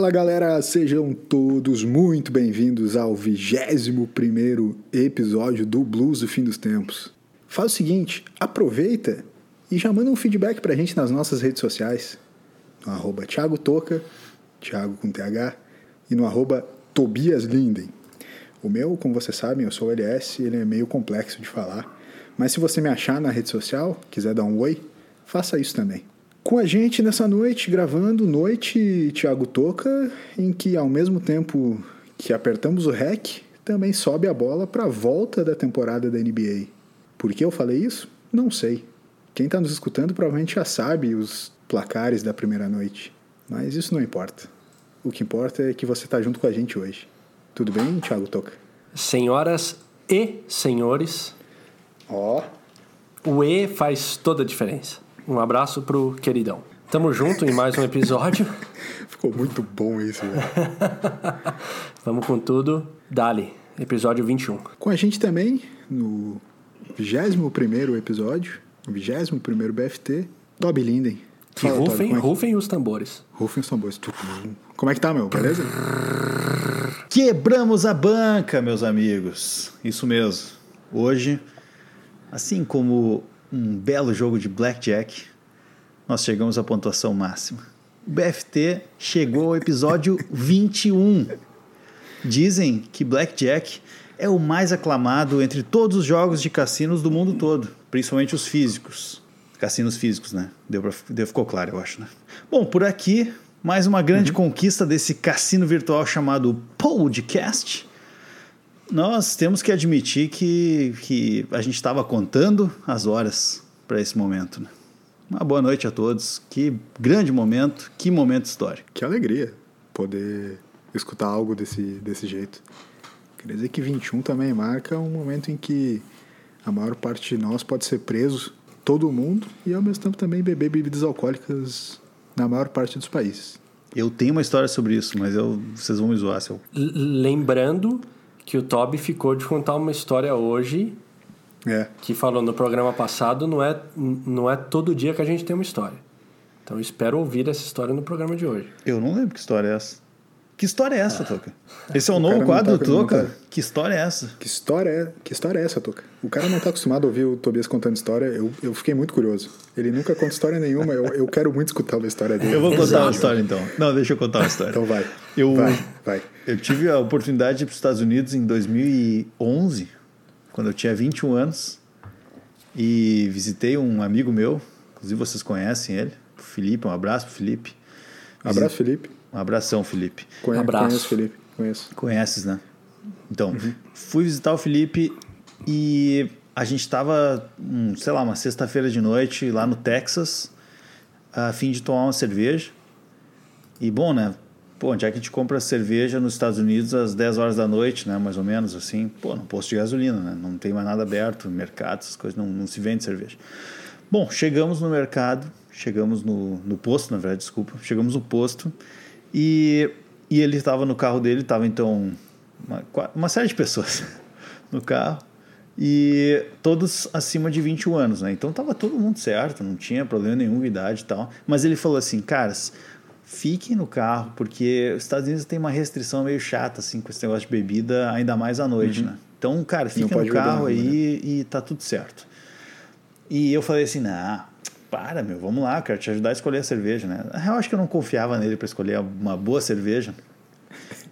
Fala galera, sejam todos muito bem-vindos ao 21 episódio do Blues do Fim dos Tempos. Faz o seguinte, aproveita e já manda um feedback pra gente nas nossas redes sociais. No arroba Thiago Toca, Thiago com TH, e no arroba Tobias Linden. O meu, como vocês sabem, eu sou o LS, ele é meio complexo de falar. Mas se você me achar na rede social, quiser dar um oi, faça isso também. Com a gente nessa noite, gravando Noite Thiago Toca, em que ao mesmo tempo que apertamos o REC, também sobe a bola para a volta da temporada da NBA. Por que eu falei isso? Não sei. Quem está nos escutando provavelmente já sabe os placares da primeira noite. Mas isso não importa. O que importa é que você está junto com a gente hoje. Tudo bem, Thiago Toca? Senhoras e senhores. Ó. Oh. O E faz toda a diferença. Um abraço pro queridão. Tamo junto em mais um episódio. Ficou muito bom isso, velho. Vamos com tudo. Dali, episódio 21. Com a gente também, no 21 episódio, no 21 BFT, Toby Linden. Que Fala, rufem, Toby, é rufem os tambores. Rufem os tambores. Como é que tá, meu? Beleza? Quebramos a banca, meus amigos. Isso mesmo. Hoje, assim como um belo jogo de blackjack, nós chegamos à pontuação máxima. O BFT chegou ao episódio 21. Dizem que blackjack é o mais aclamado entre todos os jogos de cassinos do mundo todo, principalmente os físicos. Cassinos físicos, né? Deu, pra, deu ficou claro, eu acho, né? Bom, por aqui, mais uma grande uhum. conquista desse cassino virtual chamado Podcast nós temos que admitir que, que a gente estava contando as horas para esse momento. Né? Uma boa noite a todos. Que grande momento, que momento histórico. Que alegria poder escutar algo desse, desse jeito. Quer dizer que 21 também marca um momento em que a maior parte de nós pode ser preso, todo mundo, e ao mesmo tempo também beber bebidas alcoólicas na maior parte dos países. Eu tenho uma história sobre isso, mas eu, vocês vão me zoar. Se eu... Lembrando que o Toby ficou de contar uma história hoje é. que falou no programa passado, não é, não é todo dia que a gente tem uma história. Então eu espero ouvir essa história no programa de hoje. Eu não lembro que história é essa. Que história é essa, Toca? Esse é o, o novo quadro do Toca? Tá... Que história é essa? Que história é, que história é essa, Toca? O cara não está acostumado a ouvir o Tobias contando história. Eu, eu fiquei muito curioso. Ele nunca conta história nenhuma. Eu, eu quero muito escutar uma história dele. Eu vou contar uma história então. Não, deixa eu contar uma história. então vai. Eu, vai, vai. Eu tive a oportunidade de ir para os Estados Unidos em 2011, quando eu tinha 21 anos. E visitei um amigo meu, inclusive vocês conhecem ele, o Felipe. Um abraço pro Felipe. Abraço, Felipe. Um abração, Felipe. Conhe Abraço. Conheço, Felipe. Conheço. Conheces, né? Então, uhum. fui visitar o Felipe e a gente estava, um, sei lá, uma sexta-feira de noite lá no Texas, a fim de tomar uma cerveja. E bom, né? Pô, onde é que a gente compra cerveja nos Estados Unidos às 10 horas da noite, né? Mais ou menos assim. Pô, no posto de gasolina, né? Não tem mais nada aberto, mercado, essas coisas, não, não se vende cerveja. Bom, chegamos no mercado, chegamos no, no posto, na verdade, desculpa. Chegamos no posto e, e ele estava no carro dele, estava então uma, uma série de pessoas no carro e todos acima de 21 anos, né? Então tava todo mundo certo, não tinha problema nenhum com idade e tal. Mas ele falou assim, caras, fiquem no carro, porque os Estados Unidos tem uma restrição meio chata, assim, com esse negócio de bebida, ainda mais à noite, uhum. né? Então, cara, fica no carro aí né? e tá tudo certo. E eu falei assim, não, para, meu, vamos lá, quero te ajudar a escolher a cerveja, né? Eu acho que eu não confiava nele para escolher uma boa cerveja.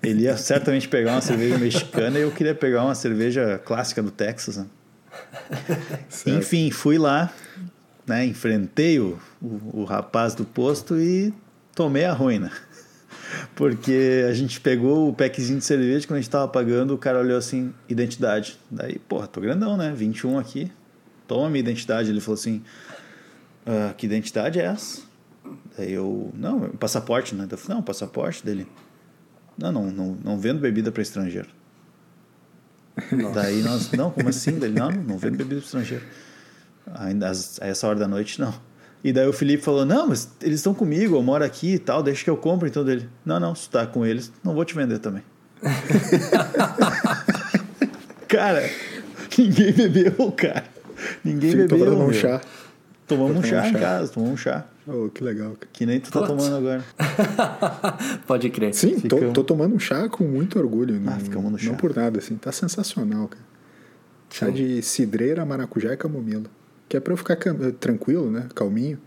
Ele ia certamente pegar uma cerveja mexicana e eu queria pegar uma cerveja clássica do Texas, né? Enfim, fui lá, né? Enfrentei o, o, o rapaz do posto e tomei a ruína. Porque a gente pegou o packzinho de cerveja, quando a gente tava pagando, o cara olhou assim, identidade. Daí, porra, tô grandão, né? 21 aqui. Toma minha identidade. Ele falou assim, ah, que identidade é essa? Daí eu, não, passaporte, né? Eu falei, não, passaporte dele. Não, não, não, não vendo bebida para estrangeiro. Nossa. Daí nós, não, como assim? Dele, não, não vendo bebida para estrangeiro. Ainda a essa hora da noite, não. E daí o Felipe falou, não, mas eles estão comigo, eu moro aqui e tal, deixa que eu compro então dele. Não, não, se tá com eles, não vou te vender também. cara, ninguém bebeu, cara. Ninguém Fico bebeu. um chá. Tomamos um chá em casa, tomamos um chá. Oh, que legal. cara. Que nem tu tá Putz. tomando agora. Pode crer. Sim, tô, Fica- tô tomando um chá com muito orgulho. não, ficamos no chá. Não por nada, assim. Tá sensacional, cara. Chá Sim. de cidreira, maracujá e camomila. Que é pra eu ficar cam- tranquilo, né? Calminho.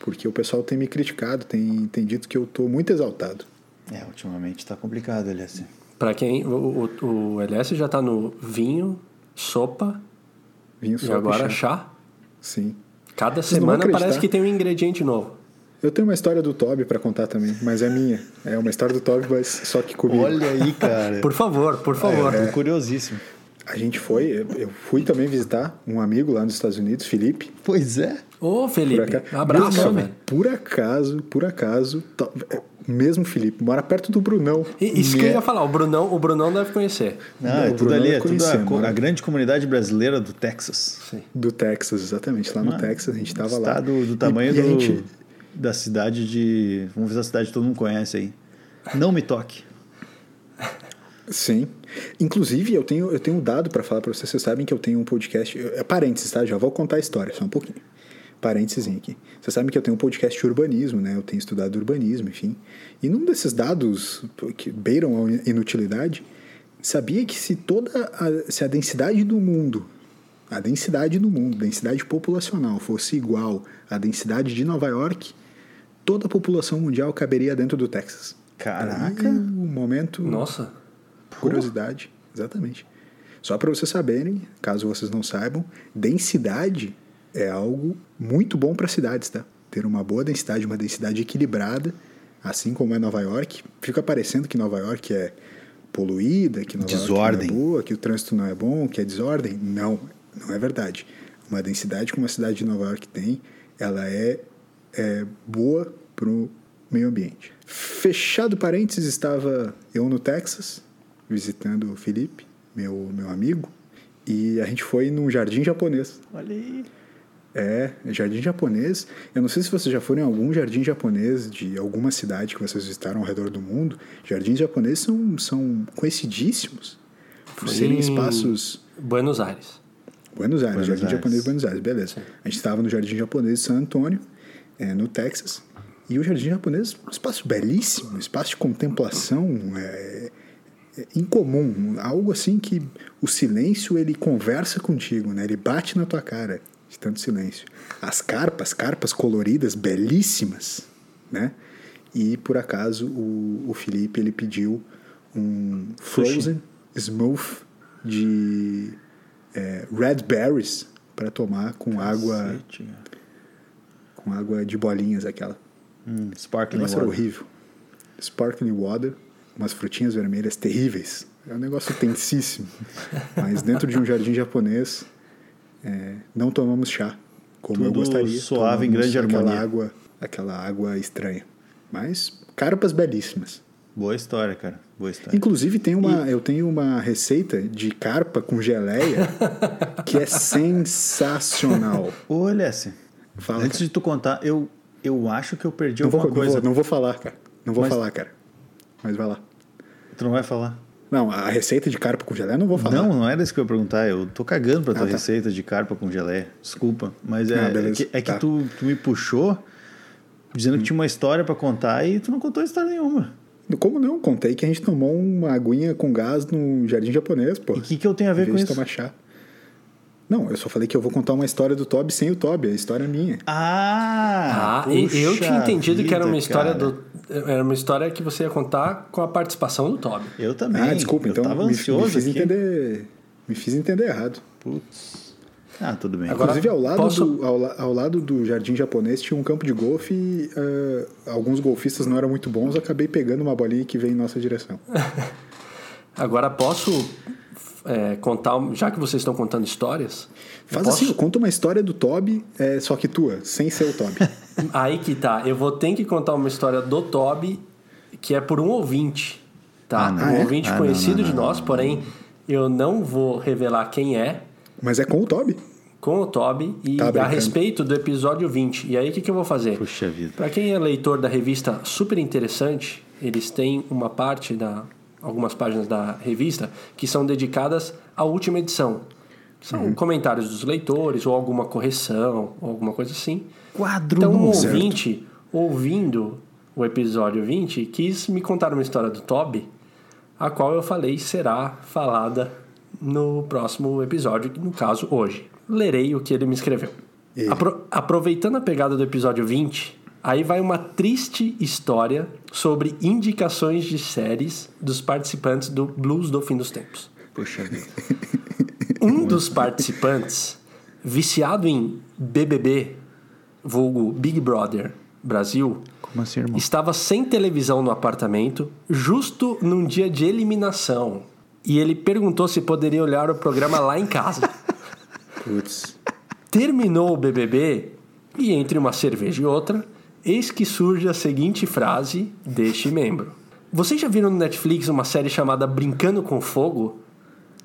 Porque o pessoal tem me criticado, tem, tem dito que eu tô muito exaltado. É, ultimamente tá complicado, LS. Pra quem. O, o, o LS já tá no vinho, sopa Vinho e só agora chá. chá. Sim. Cada Vocês semana parece que tem um ingrediente novo. Eu tenho uma história do Toby pra contar também, mas é minha. É uma história do Toby, mas só que comigo. Olha aí, cara. Por favor, por favor. Tô curiosíssimo. A gente foi, eu- fui também visitar um amigo lá nos Estados Unidos, Felipe. Pois é. Ô, Por Felipe, acaso, abraço, velho. Por acaso, por acaso, é, mesmo Felipe, mora perto do Brunão. E- Isso que eu ia falar, o Brunão, o Brunão deve conhecer. Não, Não, é o tudo ali, eu é tudo a, a grande comunidade brasileira do Texas. Sim. Do Texas, exatamente. Lá no Mano, Texas, a gente tava lá. Estado do tamanho E- e do, gente- da cidade de. Vamos ver se a cidade que todo mundo conhece aí. Não me toque. Sim. Inclusive, eu tenho, eu tenho um dado pra falar pra vocês. Vocês sabem que eu tenho um podcast. É parênteses, tá? Já vou contar a história, só um pouquinho. Parênteses aqui. Vocês sabem que eu tenho um podcast de urbanismo, né? Eu tenho estudado urbanismo, enfim. E num desses dados que beiram a inutilidade, sabia que se toda a, se a densidade do mundo, a densidade do mundo, densidade populacional fosse igual à densidade de Nova York, toda a população mundial caberia dentro do Texas. Caraca. Um momento Nossa. Curiosidade, exatamente. Só para vocês saberem, caso vocês não saibam, densidade é algo muito bom para cidades, tá? Ter uma boa densidade, uma densidade equilibrada, assim como é Nova York. Fica parecendo que Nova York é poluída, que Nova Desordem. York não é boa, que o trânsito não é bom, que é desordem. Não, não é verdade. Uma densidade como a cidade de Nova York tem, ela é, é boa pro meio ambiente. Fechado parênteses, estava eu no Texas, visitando o Felipe, meu, meu amigo, e a gente foi num jardim japonês. Olha aí. É, jardim japonês. Eu não sei se vocês já foram em algum jardim japonês de alguma cidade que vocês visitaram ao redor do mundo. Jardins japoneses são, são conhecidíssimos por Foi serem em espaços. Buenos Aires. Buenos Aires, Buenos Jardim Aires. Japonês Buenos Aires, beleza. A gente estava no Jardim Japonês de San Antônio, é, no Texas. E o Jardim Japonês, um espaço belíssimo, um espaço de contemplação é, é incomum, algo assim que o silêncio ele conversa contigo, né? Ele bate na tua cara de tanto silêncio. As carpas, carpas coloridas, belíssimas, né? E por acaso o, o Felipe ele pediu um frozen smooth de é, red berries para tomar com água Cacete, cara. com água de bolinhas aquela. Hum, sparkling era water. horrível. Sparkling water, umas frutinhas vermelhas terríveis. É um negócio tensíssimo. Mas dentro de um jardim japonês, é, não tomamos chá, como eu Tudo gostaria. suave, em Tomamos grande aquela harmonia. água, aquela água estranha. Mas carpas belíssimas. Boa história, cara. Boa história. Inclusive tem uma, eu tenho uma receita de carpa com geleia que é sensacional. Ô, LS, Fala, antes cara. de tu contar, eu, eu acho que eu perdi Não vou, alguma não, coisa. vou, não vou falar, cara. Não vou Mas- falar, cara. Mas vai lá. Tu não vai falar? Não, a receita de carpa com geleia não vou falar. Não, não era isso que eu ia perguntar. Eu tô cagando pra tua Ah, tá. receita de carpa com geleia. Desculpa. Mas é, Ah, é que, é que Tá. tu, tu me puxou dizendo que tinha uma história pra contar e tu não contou história nenhuma. Como não? Contei que a gente tomou uma aguinha com gás no jardim japonês, pô. E o que, que eu tenho a ver com isso? tomar chá. Não, eu só falei que eu vou contar uma história do Toby sem o Toby. A história é minha. Ah! Ah, eu tinha entendido que era uma vida, história cara. do. Era uma história que você ia contar com a participação do Toby. Eu também. ah, desculpa, eu então tava me, ansioso me fiz aqui. entender. Me fiz entender errado. Putz. Ah, tudo bem. Agora- Inclusive, ao lado, posso- do, ao, ao lado do jardim japonês tinha um campo de golfe e ah, alguns golfistas não eram muito bons. Acabei pegando uma bolinha que veio em nossa direção. Agora posso é, contar, já que vocês estão contando histórias. eu Faz posso- assim, conta uma história do Toby, é, só que tua, sem ser o Toby. Aí que tá. Eu vou ter que contar uma história do Toby que é por um ouvinte. Tá? Ah, não. um é? ouvinte Ah, conhecido não, de não, nós, não, porém eu não vou revelar quem é Mas é com o Toby. com o Toby e Tá a respeito do episódio 20. E aí o que, que eu vou fazer? Puxa vida. Para quem é leitor da revista Super Interessante, eles têm uma parte da algumas páginas da revista que são dedicadas à última edição. São comentários dos leitores, ou alguma correção, ou alguma coisa assim. Quadro Então, um novo. ouvinte, ouvindo o episódio 20, quis me contar uma história do Toby, a qual eu falei será falada no próximo episódio, no caso, hoje. Lerei o que ele me escreveu. Apro- aproveitando a pegada do episódio 20, aí vai uma triste história sobre indicações de séries dos participantes do Blues do Fim dos Tempos. Puxa vida. Um dos participantes, viciado em BBB, vulgo Big Brother Brasil, Como assim, irmão? estava sem televisão no apartamento, justo num dia de eliminação. E ele perguntou se poderia olhar o programa lá em casa. Putz. Terminou o BBB e entre uma cerveja e outra, eis que surge a seguinte frase deste membro. Vocês já viram no Netflix uma série chamada Brincando com Fogo?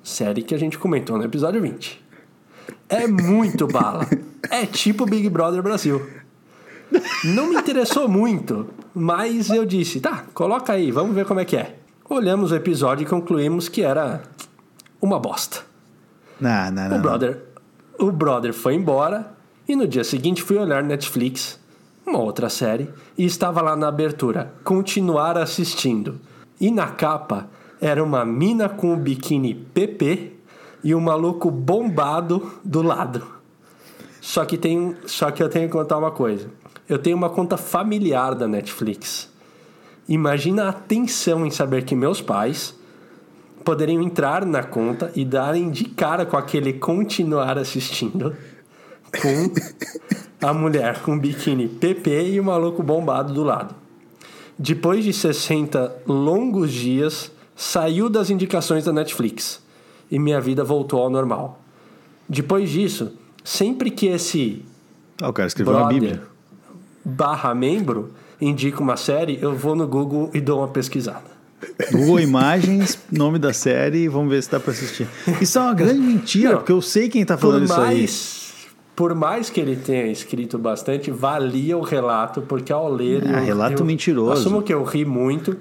Série que a gente comentou no episódio 20. É muito bala. É tipo Big Brother Brasil. Não me interessou muito, mas eu disse, tá, coloca aí, vamos ver como é que é. Olhamos o episódio e concluímos que era uma bosta. Não, não, não. O brother, o brother foi embora e no dia seguinte fui olhar Netflix, uma outra série, e estava lá na abertura, continuar assistindo. E na capa era uma mina com o biquíni PP e um maluco bombado do lado. Só que tem, só que eu tenho que contar uma coisa. Eu tenho uma conta familiar da Netflix. Imagina a tensão em saber que meus pais poderiam entrar na conta e darem de cara com aquele continuar assistindo com a mulher com biquíni PP e o maluco bombado do lado. Depois de 60 longos dias, saiu das indicações da Netflix e minha vida voltou ao normal. Depois disso, sempre que esse Ah, o cara escreveu uma bíblia. barra membro indica uma série, eu vou no Google e dou uma pesquisada. Google Imagens, nome da série, vamos ver se dá pra assistir. Isso é uma grande mentira, Não. porque eu sei quem tá falando isso aí. Mais, por mais que ele tenha escrito bastante, valia o relato, porque ao ler. Ah, eu- relato eu mentiroso. Assumo que eu ri muito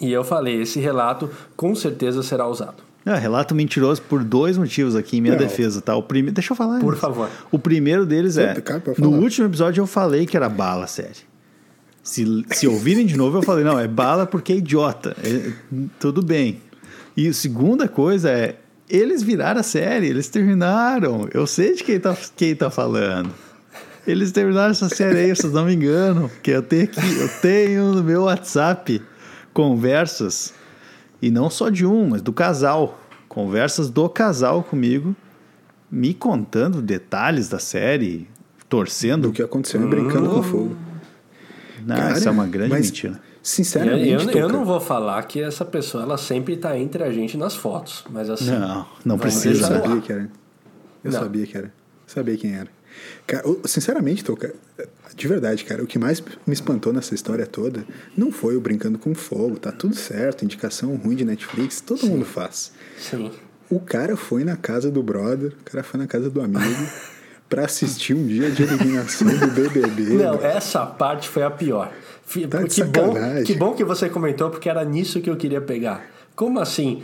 e eu falei: esse relato com certeza será usado. Ah, relato mentiroso por dois motivos aqui em minha Não. defesa, tá? O primeiro, deixa eu falar. Por antes. favor. O primeiro deles é, no último episódio eu falei que era bala, série. Se, se ouvirem de novo, eu falei, não, é bala porque é idiota. É, tudo bem. E a segunda coisa é, eles viraram a série, eles terminaram. Eu sei de quem tá, quem tá falando. Eles terminaram essa série aí, vocês não me enganam. Porque eu tenho aqui, eu tenho no meu WhatsApp conversas, e não só de um, mas do casal. Conversas do casal comigo, me contando detalhes da série, torcendo. Do que aconteceu Brincando com Fogo. Não, Cara, isso é uma grande mas, mentira. Eu, Sinceramente, eu, eu Toca, não vou falar que essa pessoa ela sempre está entre a gente nas fotos, mas assim. Não, não precisa. Eu sabia que era. Eu Não. sabia que era. Sabia quem era. Cara, eu- sinceramente, Toca, de verdade, cara, o que mais me espantou nessa história toda não foi o Brincando com Fogo. Tá tudo certo, indicação ruim de Netflix, todo mundo faz. Sim. O cara foi na casa do brother, o cara foi na casa do amigo pra assistir um dia de eliminação do BBB. Não, essa parte foi a pior. Tá que, bom, que bom que você comentou, porque era nisso que eu queria pegar. Como assim?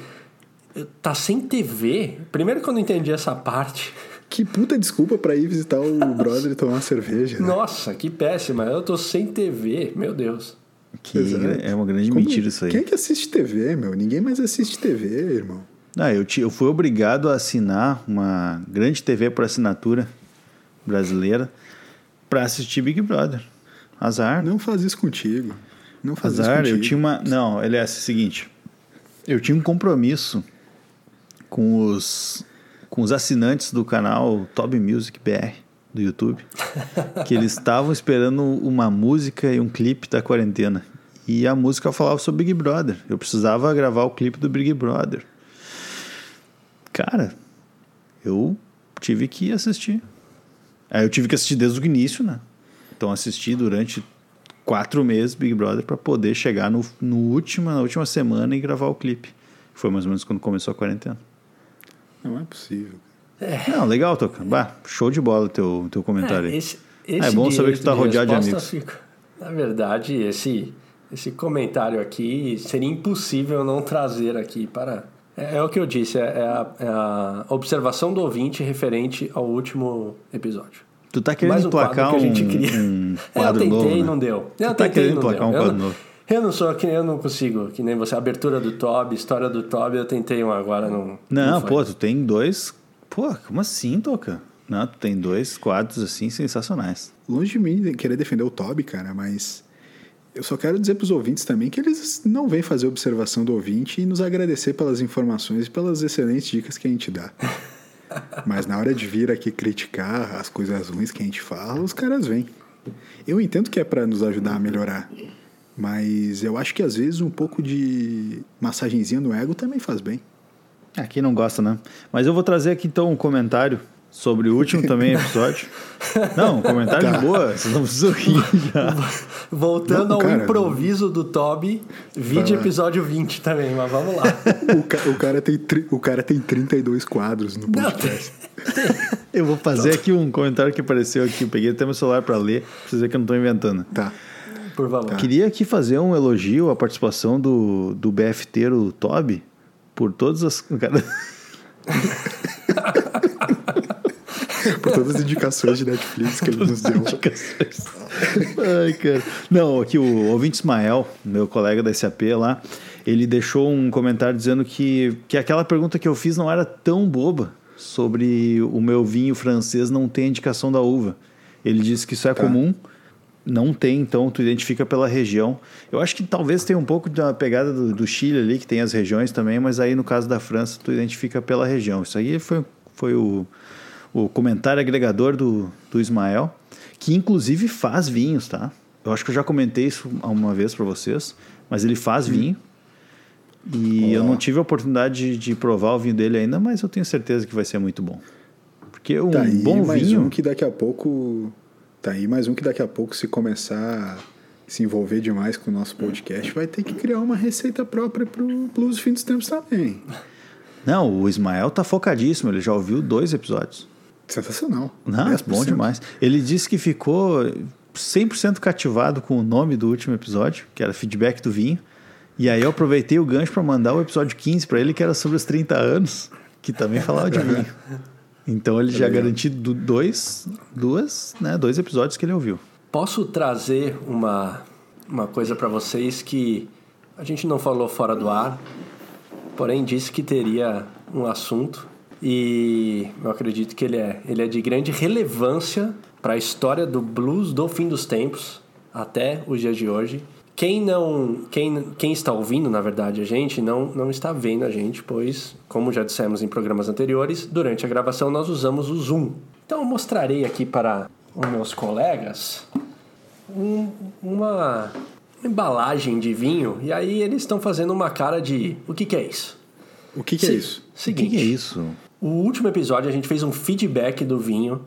Tá sem TV? Primeiro que eu não entendi essa parte. Que puta desculpa pra ir visitar o brother e tomar uma cerveja. né? Nossa, que péssima. Eu tô sem TV, meu Deus. Que Exato. é uma grande Como- mentira isso aí. Quem é que assiste TV, meu? Ninguém mais assiste TV, irmão. Ah, eu, ti- eu fui obrigado a assinar uma grande TV por assinatura brasileira para assistir Big Brother. Azar. Não faz isso contigo. Não faz Azar, isso eu contigo. tinha uma. Não, aliás, é o seguinte. Eu tinha um compromisso com os, com os assinantes do canal Toby Music BR do YouTube, que eles estavam esperando uma música e um clipe da quarentena. E a música falava sobre Big Brother. Eu precisava gravar o clipe do Big Brother. Cara, eu tive que assistir. Aí eu tive que assistir desde o início, né? Então assisti durante quatro meses Big Brother para poder chegar no, no última, na última semana e gravar o clipe. Foi mais ou menos quando começou a quarentena. Não é possível. Não, legal, Toca. Bah, show de bola o teu, teu comentário aí. esse, Ah, é bom saber que tu tá rodeado de amigos. fica- Na verdade, esse, esse comentário aqui seria impossível não trazer aqui para É, é o que eu disse, é, é a, é a observação do ouvinte referente ao último episódio. Tu tá querendo Mais um emplacar quadro um, que a gente queria. um É, eu quadro tentei novo, e né? não deu. Eu Tu tá tentei querendo e não um eu, quadro não, novo. eu não sou que eu não consigo, que nem você. Abertura do Toby, história do Toby, eu tentei um agora, não. Não, foi. pô, tu tem dois... Pô, como assim, Toca? Não, tu tem dois quadros, assim, sensacionais. Longe de mim querer defender o Toby, cara, mas eu só quero dizer pros ouvintes também que eles não vêm fazer observação do ouvinte e nos agradecer pelas informações e pelas excelentes dicas que a gente dá. Mas na hora de vir aqui criticar as coisas ruins que a gente fala, os caras vêm. Eu entendo que é pra nos ajudar a melhorar, mas eu acho que às vezes um pouco de massagenzinha no ego também faz bem. Ah, quem não gosta, né? Mas eu vou trazer aqui então um comentário sobre o último também episódio. Não, um comentário Tá. de boa, vocês não precisam rir já. Voltando Não, ao cara. improviso do Toby, vídeo lá. episódio 20 também, mas vamos lá. O, ca- o cara, tem o cara tem 32 quadros no Não, podcast. Eu vou fazer aqui um comentário que apareceu aqui. Eu peguei até meu celular para ler, pra vocês verem que eu não tô inventando. Tá. Por favor. Queria aqui fazer um elogio à participação do, do BFteiro Toby por todas as. Cara, Por todas as indicações de Netflix que ele nos deu. Ai, cara. Não, aqui o ouvinte Ismael, meu colega da SAP lá, ele deixou um comentário dizendo que, que aquela pergunta que eu fiz não era tão boba sobre o meu vinho francês não ter indicação da uva. Ele disse que isso é comum, não tem, então tu identifica pela região. Eu acho que talvez tenha um pouco da pegada do, do Chile ali, que tem as regiões também, mas aí no caso da França tu identifica pela região. Isso aí foi, foi o, o comentário agregador do, do Ismael, que inclusive faz vinhos, tá? Eu acho que eu já comentei isso uma vez para vocês, mas ele faz vinho. E eu não tive a oportunidade de, de provar o vinho dele ainda, mas eu tenho certeza que vai ser muito bom. Porque um Tá aí bom mais vinho. um que daqui a pouco. Tá aí mais um que daqui a pouco, se começar a se envolver demais com o nosso podcast, vai ter que criar uma receita própria pro Blues Fim dos Tempos também. Não, o Ismael tá focadíssimo, ele já ouviu dois episódios. Sensacional. Não, 10%. bom demais. Ele disse que ficou 100% cativado com o nome do último episódio, que era feedback do vinho. E aí eu aproveitei o gancho para mandar o episódio 15 para ele, que era sobre os 30 anos, que também falava de vinho. Então ele já garantiu do- dois, duas, né, dois episódios que ele ouviu. Posso trazer uma, uma coisa para vocês que a gente não falou fora do ar, porém disse que teria um assunto e eu acredito que ele é, ele é de grande relevância para a história do blues do fim dos tempos até os dias de hoje. Quem não, quem, quem está ouvindo, na verdade, a gente não, não está vendo a gente, pois, como já dissemos em programas anteriores, durante a gravação nós usamos o Zoom. Então eu mostrarei aqui para os meus colegas um- uma embalagem de vinho e aí eles estão fazendo uma cara de o que, que é isso? O que, que é Se- isso? O que, Seguinte, que é isso? O último episódio a gente fez um feedback do vinho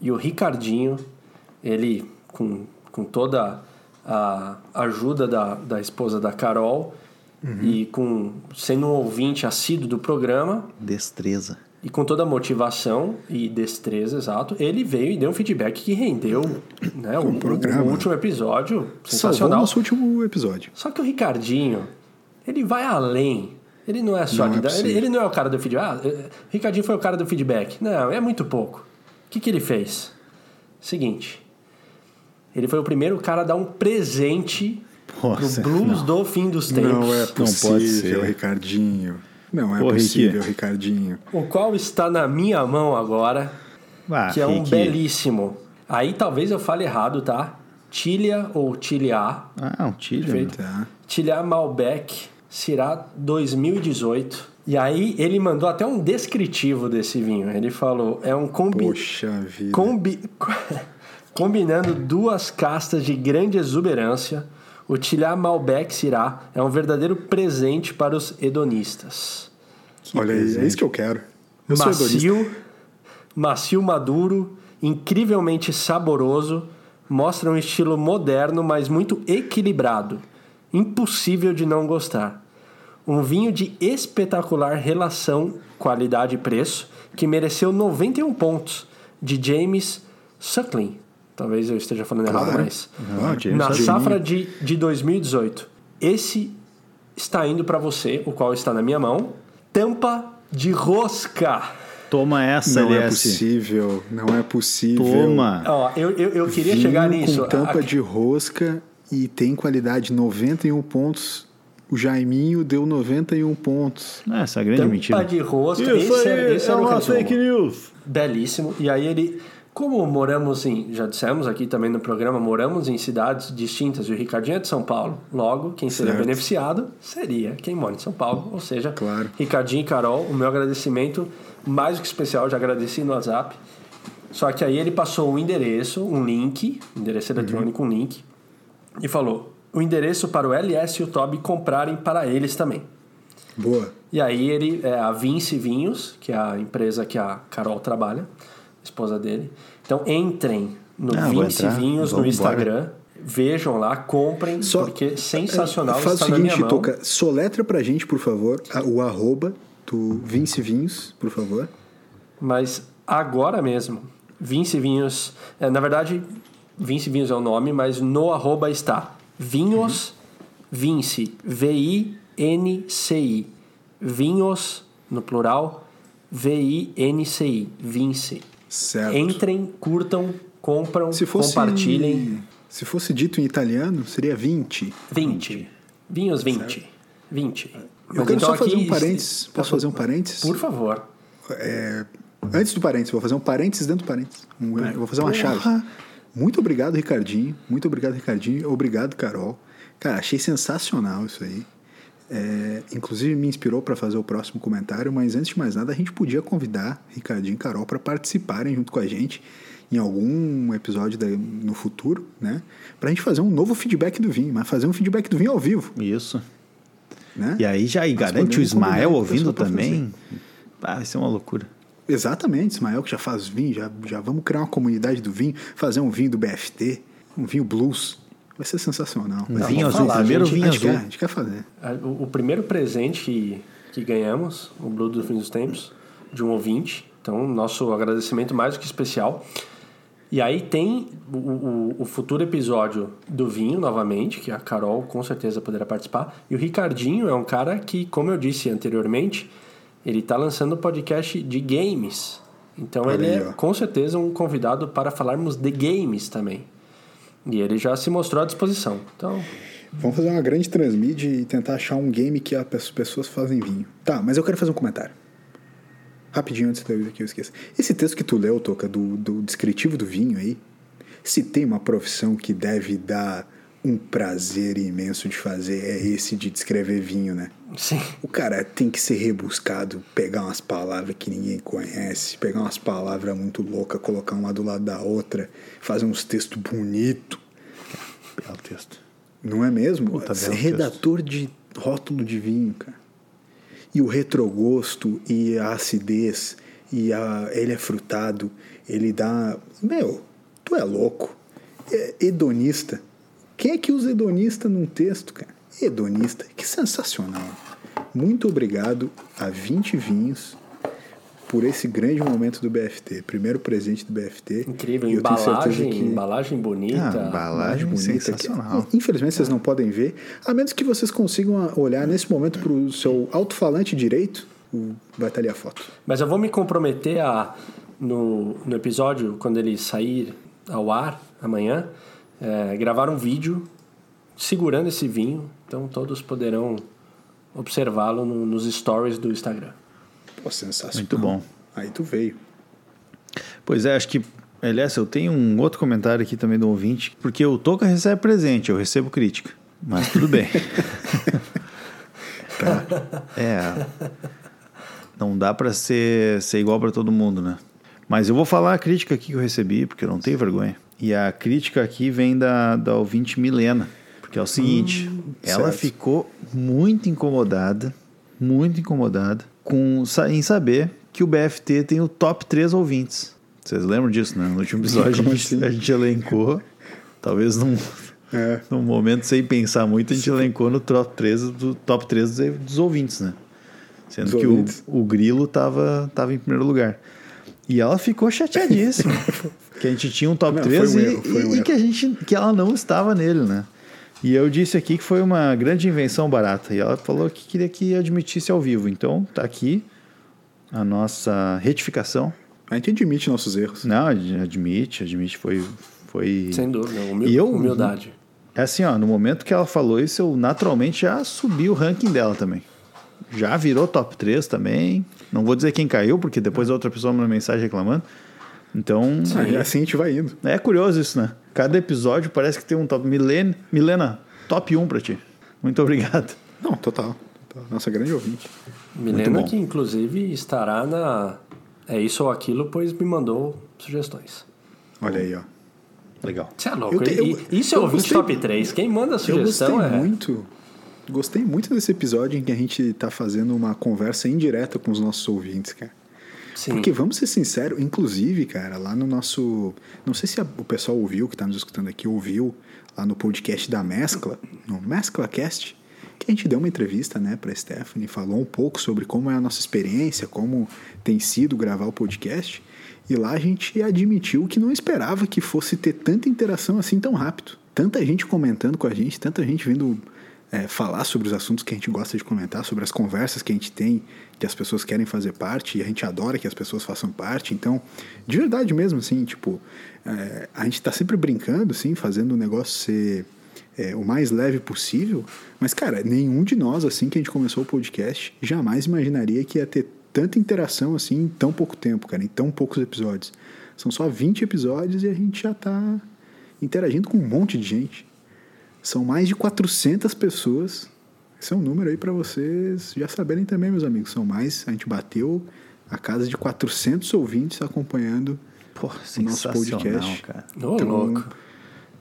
e o Ricardinho, ele com, com toda a ajuda da, da esposa da Carol e com sendo um ouvinte assíduo do programa Destreza. e com toda a motivação e destreza, exato, ele veio e deu um feedback que rendeu né, o, programa. o último episódio Salvou o sensacional. nosso último episódio. Só que o Ricardinho, ele vai além. Ele não é só Não é ele, ele não é o cara do feedback. Ah, eh, Ricardinho foi o cara do feedback. Não, é muito pouco. O que, que ele fez? Seguinte. Ele foi o primeiro cara a dar um presente Nossa, pro blues do fim dos tempos. Não é pode possível, ser. Ricardinho. Não é Pô, possível, Ricardinho. O qual está na minha mão agora. Ah, que é um Rick. belíssimo. Aí talvez eu fale errado, tá? Tilia ou Tilia. Ah, um Tilha. Perfeito. Tá. Tilia Malbec Syrah 2018. E aí ele mandou até um descritivo desse vinho. Ele falou, é um combi... Poxa vida. combi... combinando duas castas de grande exuberância. O Tilia Malbec Syrah é um verdadeiro presente para os hedonistas. Olha aí, é isso que eu quero. Eu macio, macio maduro, incrivelmente saboroso, mostra um estilo moderno, mas muito equilibrado. Impossível de não gostar. Um vinho de espetacular relação qualidade-preço que mereceu 91 pontos de James Suckling. Talvez eu esteja falando errado, Claro. mas Ah, James na safra de, de 2018. Esse está indo para você, o qual está na minha mão. tampa de rosca. Toma essa, Não é LS. possível, não é possível. Toma. Ó, eu, eu, eu queria Vinho chegar nisso. com tampa A- de rosca e tem qualidade 91 pontos. O Jaiminho deu 91 pontos. Essa é a grande tampa mentira. de rosca. esse era, esse era o resumo. news. Belíssimo. E aí ele, como moramos em, já dissemos aqui também no programa, moramos em cidades distintas e o Ricardinho é de São Paulo. Logo, quem seria Certo. beneficiado seria quem mora em São Paulo. Ou seja, Claro. Ricardinho e Carol, o meu agradecimento mais do que especial, já agradeci no WhatsApp. Só que aí ele passou um endereço, um link, endereço eletrônico, um link, e falou: o endereço para o LS e o Toby comprarem para eles também. Boa. E aí ele, é a Vince Vinhos, que é a empresa que a Carol trabalha, esposa dele. Então entrem no Ah, Vince entrar, Vinhos no Instagram, vejam lá, comprem, Só- porque sensacional Faz está o na minha seguinte, mão. Toca, soletra pra gente, por favor, o arroba do Vince Vinhos, por favor. Mas agora mesmo, Vince Vinhos, é, na verdade, Vince Vinhos é o nome, mas no arroba está Vinhos Vince, V-I-N-C-I. Vinhos, no plural, V-I-N-C-I, Vince. Certo. Entrem, curtam, compram, Se fosse, compartilhem. Se fosse dito em italiano, seria 20. 20. Vinhos 20. 20. Eu Mas quero então só fazer um parênteses. Posso fazer um parênteses? Por favor. É, antes do parênteses, vou fazer um parênteses dentro do parênteses. Um- vou fazer uma Porra! chave. Muito obrigado, Ricardinho. Muito obrigado, Ricardinho. Obrigado, Carol. Cara, achei sensacional isso aí. É, inclusive me inspirou para fazer o próximo comentário, mas antes de mais nada, a gente podia convidar Ricardinho e Carol para participarem junto com a gente em algum episódio da- no futuro, né? Pra gente fazer um novo feedback do vinho, mas fazer um feedback do vinho ao vivo, Isso. né? E aí já e garante o Ismael a ouvindo também. Ah, vai ser uma loucura. Exatamente, Ismael que já faz vinho, já, já vamos criar uma comunidade do vinho, fazer um vinho do BFT, um vinho blues. Vai ser sensacional. Um ser- vinho azul, falar, primeiro gente. vinho a gente, azul. quer, a gente quer fazer. O, o primeiro presente que, que ganhamos, o Blue do Fim dos Tempos, de um ouvinte. Então, nosso agradecimento mais do que especial. E aí tem o, o, o futuro episódio do vinho, novamente, que a Carol com certeza poderá participar. E o Ricardinho é um cara que, como eu disse anteriormente, ele está lançando o podcast de games. Então, Olha ele aí, é com certeza um convidado para falarmos de games também. E ele já se mostrou à disposição. Então, Vamos fazer uma grande transmídia e tentar achar um game que as pessoas fazem vinho. Tá, mas eu quero fazer um comentário. Rapidinho antes de eu que eu esqueça. Esse texto que tu leu, Toca, do, do descritivo do vinho aí, se tem uma profissão que deve dar um prazer imenso de fazer, é esse de descrever vinho, né? sim. O cara tem que ser rebuscado, pegar umas palavras que ninguém conhece, pegar umas palavras muito loucas, colocar uma do lado da outra, fazer uns textos bonitos. Belo texto. Não é mesmo? Puta, Ser belo redator de rótulo de vinho, cara. E o retrogosto e a acidez e a, ele é frutado, ele dá. Meu, tu é louco. É hedonista. Quem é que usa hedonista num texto, cara? Hedonista. Que sensacional. Muito obrigado a 20 vinhos por esse grande momento do BFT. Primeiro presente do BFT. Incrível, E eu tenho certeza embalagem, que- embalagem bonita. Ah, embalagem bonita sensacional. que infelizmente vocês não podem ver, a menos que vocês consigam olhar nesse momento para o seu alto-falante direito, o- vai estar ali a foto. Mas eu vou me comprometer a, no, no episódio, quando ele sair ao ar amanhã, é, gravar um vídeo segurando esse vinho. Então todos poderão observá-lo no- nos stories do Instagram. Pô, sensacional. Muito bom. Aí tu veio. Pois é, acho que. Aliás, eu tenho um outro comentário aqui também do ouvinte, porque o Toca recebe presente, eu recebo crítica. Mas tudo bem. É. Não dá pra ser, ser igual pra todo mundo, né? Mas eu vou falar a crítica aqui que eu recebi, porque eu não tenho vergonha. E a crítica aqui vem da, da ouvinte Milena. Porque é o seguinte: ela certo. ficou muito incomodada, muito incomodada, com, em saber que o BFT tem o top 3 ouvintes. Vocês lembram disso, né? No último episódio a gente, assim? a gente elencou, talvez num, É. num momento sem pensar muito, a gente elencou no top 3 do top 3 dos, dos ouvintes, né? Sendo Dos que ouvintes. o, o Grilo tava, tava em primeiro lugar. E ela ficou chateadíssima. que a gente tinha um top Não, 3 foi um e, erro, um e- que, a gente, que ela não estava nele, né? E eu disse aqui que foi uma grande invenção barata. E ela falou que queria que admitisse ao vivo. Então, tá aqui a nossa retificação. A gente admite nossos erros. Não, admite, admite, foi. foi... Sem dúvida, humil E eu- humildade. É assim, ó, no momento que ela falou isso, eu naturalmente já subi o ranking dela também. Já virou top 3 também. Não vou dizer quem caiu, porque depois a outra pessoa manda mensagem reclamando. Então, Aí assim a gente vai indo. é curioso isso, né? Cada episódio parece que tem um top. Milena, Milena top 1 pra ti. Muito obrigado. Não, total. total. Nossa grande ouvinte. Milena, que inclusive estará na É Isso ou Aquilo, pois me mandou sugestões. Olha aí, ó. Legal. Você é louco. Eu te- eu- e- isso é eu ouvinte gostei- top 3. Quem manda a Eu gostei sugestão é. muito. Gostei muito desse episódio em que a gente tá fazendo uma conversa indireta com os nossos ouvintes, cara. Sim. Porque vamos ser sinceros, inclusive, cara, lá no nosso. Não sei se a- o pessoal ouviu, que tá nos escutando aqui, ouviu lá no podcast da Mescla, no MesclaCast, que a gente deu uma entrevista, né, pra Stephanie, falou um pouco sobre como é a nossa experiência, como tem sido gravar o podcast. E lá a gente admitiu que não esperava que fosse ter tanta interação assim tão rápido. Tanta gente comentando com a gente, tanta gente vindo é, falar sobre os assuntos que a gente gosta de comentar, sobre as conversas que a gente tem, que as pessoas querem fazer parte, e a gente adora que as pessoas façam parte. Então, de verdade mesmo, assim, tipo, é, a gente tá sempre brincando, assim, fazendo o negócio ser é, o mais leve possível. Mas, cara, nenhum de nós, assim que a gente começou o podcast, jamais imaginaria que ia ter tanta interação assim em tão pouco tempo, cara, em tão poucos episódios. São só 20 episódios e a gente já tá interagindo com um monte de gente. São mais de 400 pessoas. Esse é um número aí para vocês já saberem também, meus amigos. São mais, a gente bateu a casa de 400 ouvintes acompanhando Porra, o nosso sensacional, podcast. cara. Ô, Então, louco.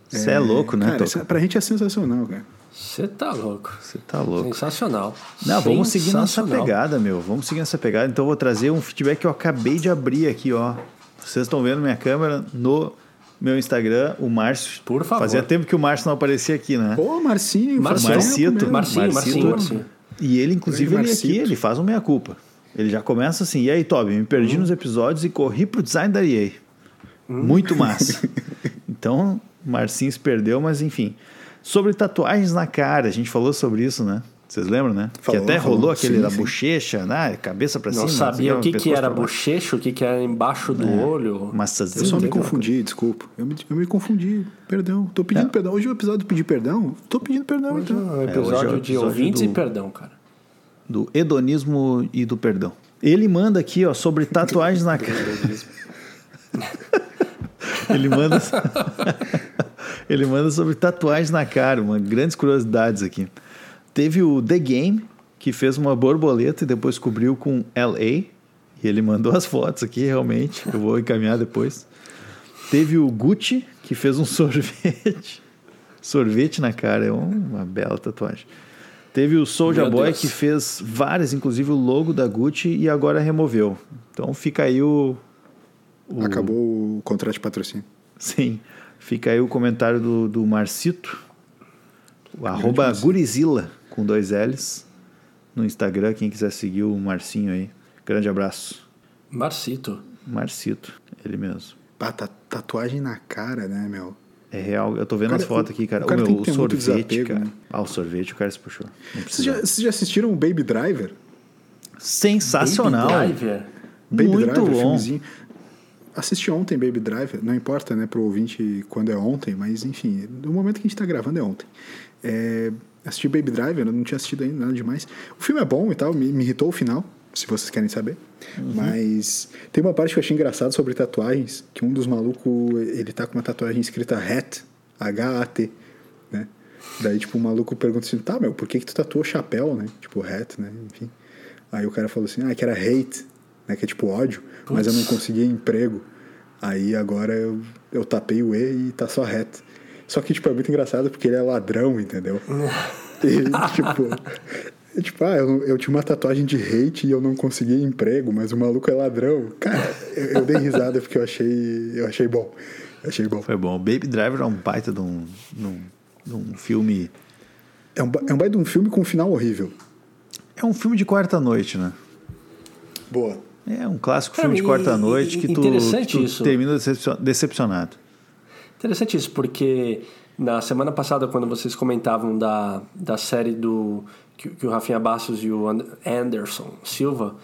Você é, louco, né, Cara, Toca? isso é- pra gente é sensacional, cara. Você tá louco. Você tá louco. Sensacional. Não, vamos seguir nessa pegada, meu. Vamos seguir nessa pegada. Então eu vou trazer um feedback que eu acabei de abrir aqui, ó. Vocês estão vendo minha câmera no meu Instagram, o Márcio. Por favor. Fazia tempo que o Márcio não aparecia aqui, né? Pô, Marcinho, Marcinho. tempo mesmo. Marcinho, Marcinho, Marcinho. E ele, inclusive, ele aqui, Marcito. ele faz uma meia-culpa. Ele já começa assim, e aí, Toby, me perdi nos episódios e corri pro design da EA. Muito massa. então, Marcinho se perdeu, mas enfim. Sobre tatuagens na cara, a gente falou sobre isso, né? Vocês lembram, né? Falou, que até falou. rolou aquele Sim, da sim. bochecha, né? Cabeça pra Não cima. sabia o que, que era bochecho, o que, que era embaixo do olho. Maçãzinho. Eu só me confundi, desculpa. Eu me, eu me confundi. Perdão. Tô pedindo É. perdão. Hoje é o episódio de pedir perdão. Tô pedindo perdão, Hoje é então. um hoje é o episódio de episódio ouvintes do- e perdão, cara. do hedonismo e do perdão. Ele manda aqui, ó, sobre tatuagens na cara. Ele manda Ele manda sobre tatuagens na cara, uma grandes curiosidades aqui. Teve o The Game, que fez uma borboleta e depois cobriu com LA, e ele mandou as fotos aqui realmente, eu vou encaminhar depois. Teve o Gucci, que fez um sorvete. Sorvete na cara, é uma bela tatuagem. Teve o Soulja Boy Deus. que fez várias, inclusive o logo da Gucci e agora removeu. Então fica aí o, o- Acabou o contrato de patrocínio. sim, fica aí o comentário do, do Marcito, o arroba. Gurizila com dois L's no Instagram, quem quiser seguir o Marcinho aí. Grande abraço. Marcito. Marcito, ele mesmo. Pá, ta- tatuagem na cara, né, meu? É real, eu tô vendo Cara, as fotos o- aqui, cara. o O, cara meu, o ter muito sorvete, desapego, cara. né? Ah, o sorvete o cara se puxou. Vocês já, vocês já assistiram Baby Driver? Sensacional. Baby Driver. Baby Muito Driver, bom. filmezinho. Assisti ontem Baby Driver, não importa, né, pro ouvinte quando é ontem, mas enfim, no momento que a gente tá gravando é ontem. É, assisti Baby Driver, eu não tinha assistido ainda nada demais. O filme é bom e tal, me, me irritou o final, se vocês querem saber. Mas tem uma parte que eu achei engraçado sobre tatuagens, que um dos malucos, ele tá com uma tatuagem escrita HAT, H-A-T, né? Daí, tipo, o maluco pergunta assim, tá, meu, por que que tu tatuou chapéu, né? Tipo, hat, né? Enfim. Aí o cara falou assim, ah, que era hate, né? Que é tipo ódio, mas eu não conseguia emprego. Aí agora eu, eu tapei o E e tá só hat. Só que, tipo, é muito engraçado porque ele é ladrão, entendeu? e, tipo... é Tipo, ah, eu, eu tinha uma tatuagem de hate e eu não conseguia emprego, mas o maluco é ladrão. Cara, eu, eu dei risada porque eu achei, eu achei bom. Eu achei bom. Foi bom. Baby Driver é um baita de um, de um, de um filme. É um, é um baita de um filme com um final horrível. É um filme de quarta-noite, né? Boa. É um clássico É, filme de quarta-noite que tu, que tu isso. termina decepcio- decepcionado. Interessante isso, porque Na semana passada, quando vocês comentavam da, da série do que, que o Rafinha Bastos e o Anderson Silva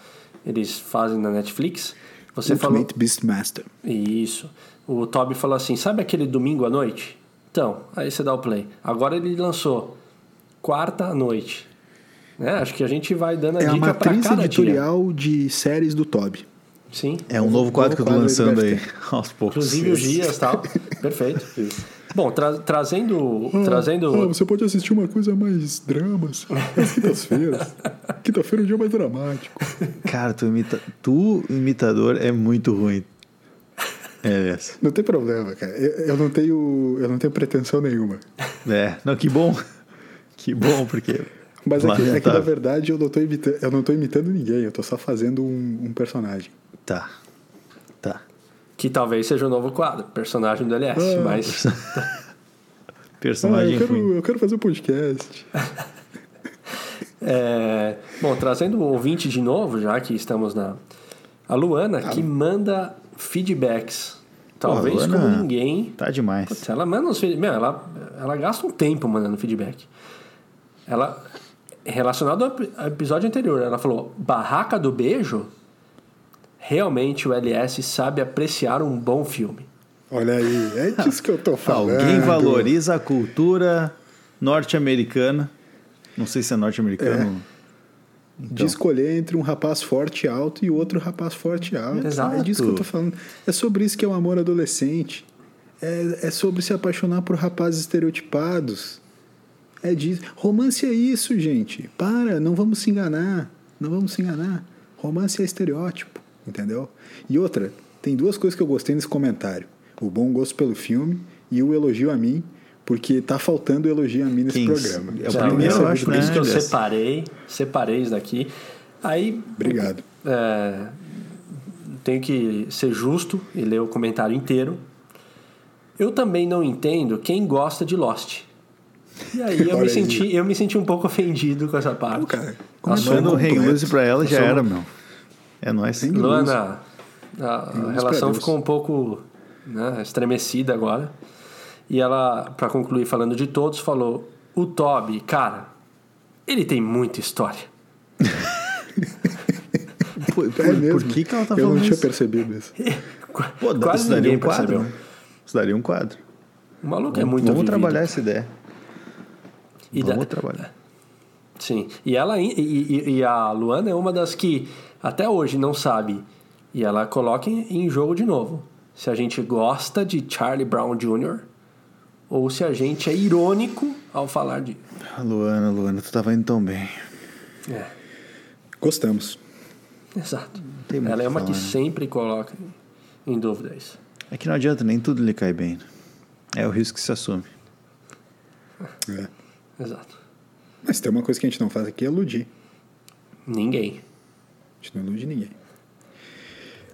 eles fazem na Netflix, você Ultimate falou Beastmaster. isso. O Toby falou assim: sabe aquele domingo à noite? Então, aí você dá o play. Agora ele lançou quarta à noite. Né? Acho que a gente vai dando a É a dica para matriz cada dia. editorial de séries do Toby. Sim. É um novo quadro que eu tô lançando aí, aos poucos. Inclusive os dias e tal. Perfeito. Bom, tra- trazendo. trazendo Ah, você pode assistir uma coisa mais dramas nas quintas-feiras. Quinta-feira é um dia mais dramático. Cara, tu, imita... tu imitador é muito ruim. É essa. Não tem problema, cara. Eu, eu não tenho, eu não tenho pretensão nenhuma. É, não, que bom. Que bom, porque. Mas é que, é que, na verdade eu não tô imitando, eu não tô imitando ninguém, eu tô só fazendo um, um personagem. Tá. Tá. Que talvez seja o novo quadro, personagem do LS. Ah. mas. Ah, Personagem eu, quero, eu quero fazer um podcast. É, bom, trazendo o ouvinte de novo, já que estamos na. A Luana, que manda feedbacks. Talvez Pô, como ninguém. Tá demais. Putz, ela manda uns feedbacks. Ela, ela gasta um tempo mandando feedback. Ela. Relacionado ao episódio anterior, ela falou: Barraca do Beijo. Realmente o LS sabe apreciar um bom filme. Olha aí, é disso que eu tô falando. Alguém valoriza a cultura norte-americana. Não sei se é norte-americano. De escolher entre um rapaz forte e alto e outro rapaz forte e alto. Exato. É disso que eu tô falando. É sobre isso que é o amor adolescente. É, é sobre se apaixonar por rapazes estereotipados. É disso. Romance é isso, gente. Para, não vamos se enganar. Não vamos se enganar. Romance é estereótipo, entendeu? E outra, tem duas coisas que eu gostei nesse comentário: o bom gosto pelo filme e o elogio a mim, porque tá faltando elogio a mim nesse Quem- programa. é o primeiro, eu saber acho, do Por isso né, que eu separei, separei isso daqui. Aí Obrigado. é, tenho que ser justo e ler o comentário inteiro. Eu também não entendo quem gosta de Lost. E aí eu Olha me aí. senti, eu me senti um pouco ofendido com essa parte. Pô, cara, Assumo- um hang completo. loose pra ela já era, meu. É nóis. Hang Luana, a, a relação ficou um pouco né, estremecida agora. E ela, para concluir falando de todos, falou: o Toby, cara, ele tem muita história. Por, por- É mesmo. por que, que ela tá eu falando não tinha isso? percebido isso. Pô, Quase isso daria ninguém um quadro. percebeu. né? Isso daria um quadro. O maluco é muito Vamos vivido. trabalhar essa ideia. E Vamos da- trabalhar. Sim. E ela e, e- e a Luana é uma das que até hoje não sabe. E ela coloca em, jogo de novo. Se a gente gosta de Charlie Brown Jr. ou se a gente é irônico ao falar de. Luana, Luana, tu tava indo tão bem. É, Gostamos. exato. Ela é que uma que falar, né? sempre coloca em, em dúvida isso. É que não adianta, nem tudo lhe cai bem. né? É o risco que se assume. É. Exato. Mas tem uma coisa que a gente não faz aqui é iludir. Ninguém. Gente não ilude ninguém.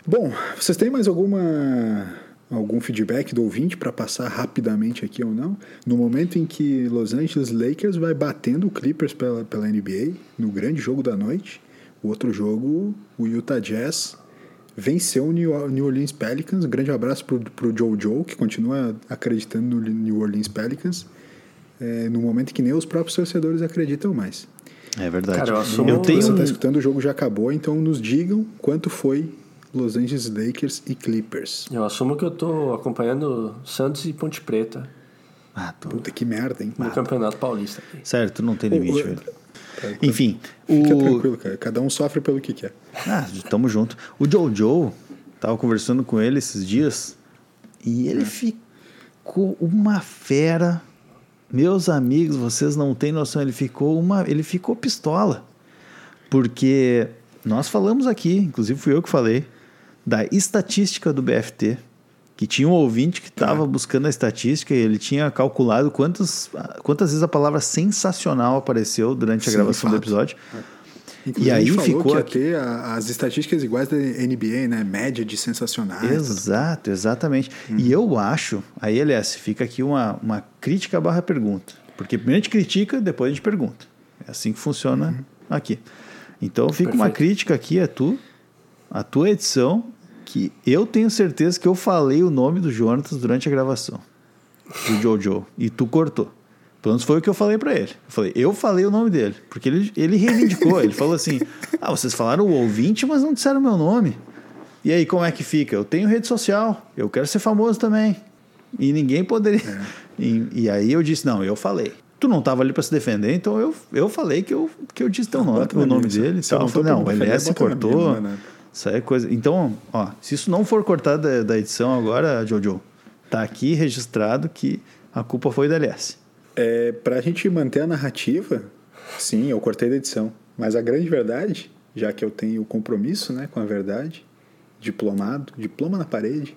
Bom, vocês têm mais alguma algum feedback do ouvinte para passar rapidamente aqui ou não? No momento em que Los Angeles Lakers vai batendo o Clippers pela, pela NBA, no grande jogo da noite, o outro jogo, o Utah Jazz venceu o New Orleans Pelicans. Grande abraço pro, pro Joe Joe, que continua acreditando no New Orleans Pelicans, é, no momento que nem os próprios torcedores acreditam mais. É verdade. Cara, eu assumo- eu tenho Você está escutando, o jogo já acabou, então nos digam quanto foi Los Angeles Lakers e Clippers. Eu assumo que eu tô acompanhando Santos e Ponte Preta Ah, tô... Puta que merda, hein? no Campeonato Paulista. aqui. Certo, não tem limite, o- velho. Enfim, Fica o... tranquilo, cara. Cada um sofre pelo que quer. Ah, tamo junto. O Jojo, tava conversando com ele esses dias e ele ficou uma fera. Meus amigos, vocês não têm noção, ele ficou uma, ele ficou pistola. Porque nós falamos aqui, inclusive fui eu que falei, da estatística do BFT, que tinha um ouvinte que estava buscando a estatística e ele tinha calculado quantas, quantas vezes a palavra sensacional apareceu durante a Sim, gravação do episódio. Inclusive, E aí a gente falou ficou que ia aqui- ter a- as estatísticas iguais da NBA, né? Média de sensacionais. Exato, exatamente. E eu acho, aí, LS, fica aqui uma, uma crítica barra pergunta. Porque primeiro a gente critica, depois a gente pergunta. É assim que funciona aqui. Então fica uma Perfeito. crítica aqui a tu, a tua edição, que eu tenho certeza que eu falei o nome do Jonatas durante a gravação. do Jojo. E tu cortou. Pelo menos foi o que eu falei pra ele. Eu falei, eu falei o nome dele. Porque ele, ele reivindicou. ele falou assim: Ah, vocês falaram o ouvinte, mas não disseram meu nome. E aí, como é que fica? Eu tenho rede social, eu quero ser famoso também. E ninguém poderia. E, e aí eu disse: Não, eu falei. Tu não estava ali para se defender, então eu, eu falei que eu, que eu disse teu nome, o nome minha, dele. se eu Tal. não falei, não, pra o LS cortou. não é nada. Isso aí é coisa. Então, ó, se isso não for cortado da, da edição agora, Jojo, tá aqui registrado que a culpa foi da LS. É, pra gente manter a narrativa, sim, eu cortei da edição. Mas a grande verdade, já que eu tenho o compromisso né, com a verdade, diplomado, diploma na parede,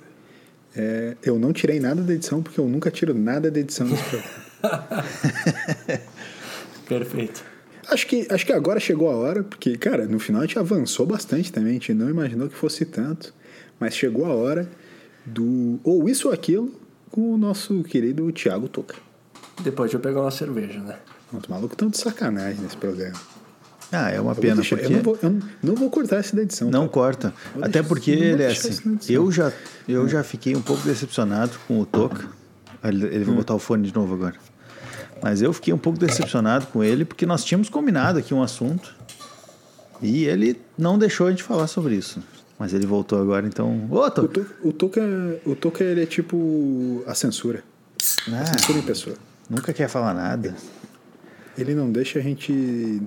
é, eu não tirei nada da edição, porque eu nunca tiro nada da edição desse programa. Perfeito. Acho que, acho que agora chegou a hora, porque, cara, no final a gente avançou bastante também, a gente não imaginou que fosse tanto, mas chegou a hora do ou isso ou aquilo com o nosso querido Thiago Toca. Depois de eu pegar uma cerveja, né? Os malucos estão de sacanagem nesse programa. Ah, é uma Eu, pena, deixar- porque. eu não, vou, eu não- não vou cortar essa da edição. Não tá? corta. Vou Até deixar- porque ele é assim. Eu já, eu já fiquei um pouco decepcionado com o Toca. Ele, ele vai botar o fone de novo agora. Mas eu fiquei um pouco decepcionado com ele porque nós tínhamos combinado aqui um assunto e ele não deixou a gente falar sobre isso. Mas ele voltou agora, então. Ô, O Toca! O Toca, o Toca ele é tipo a censura. Ah, Censura em pessoa. Nunca quer falar nada. Ele não deixa a gente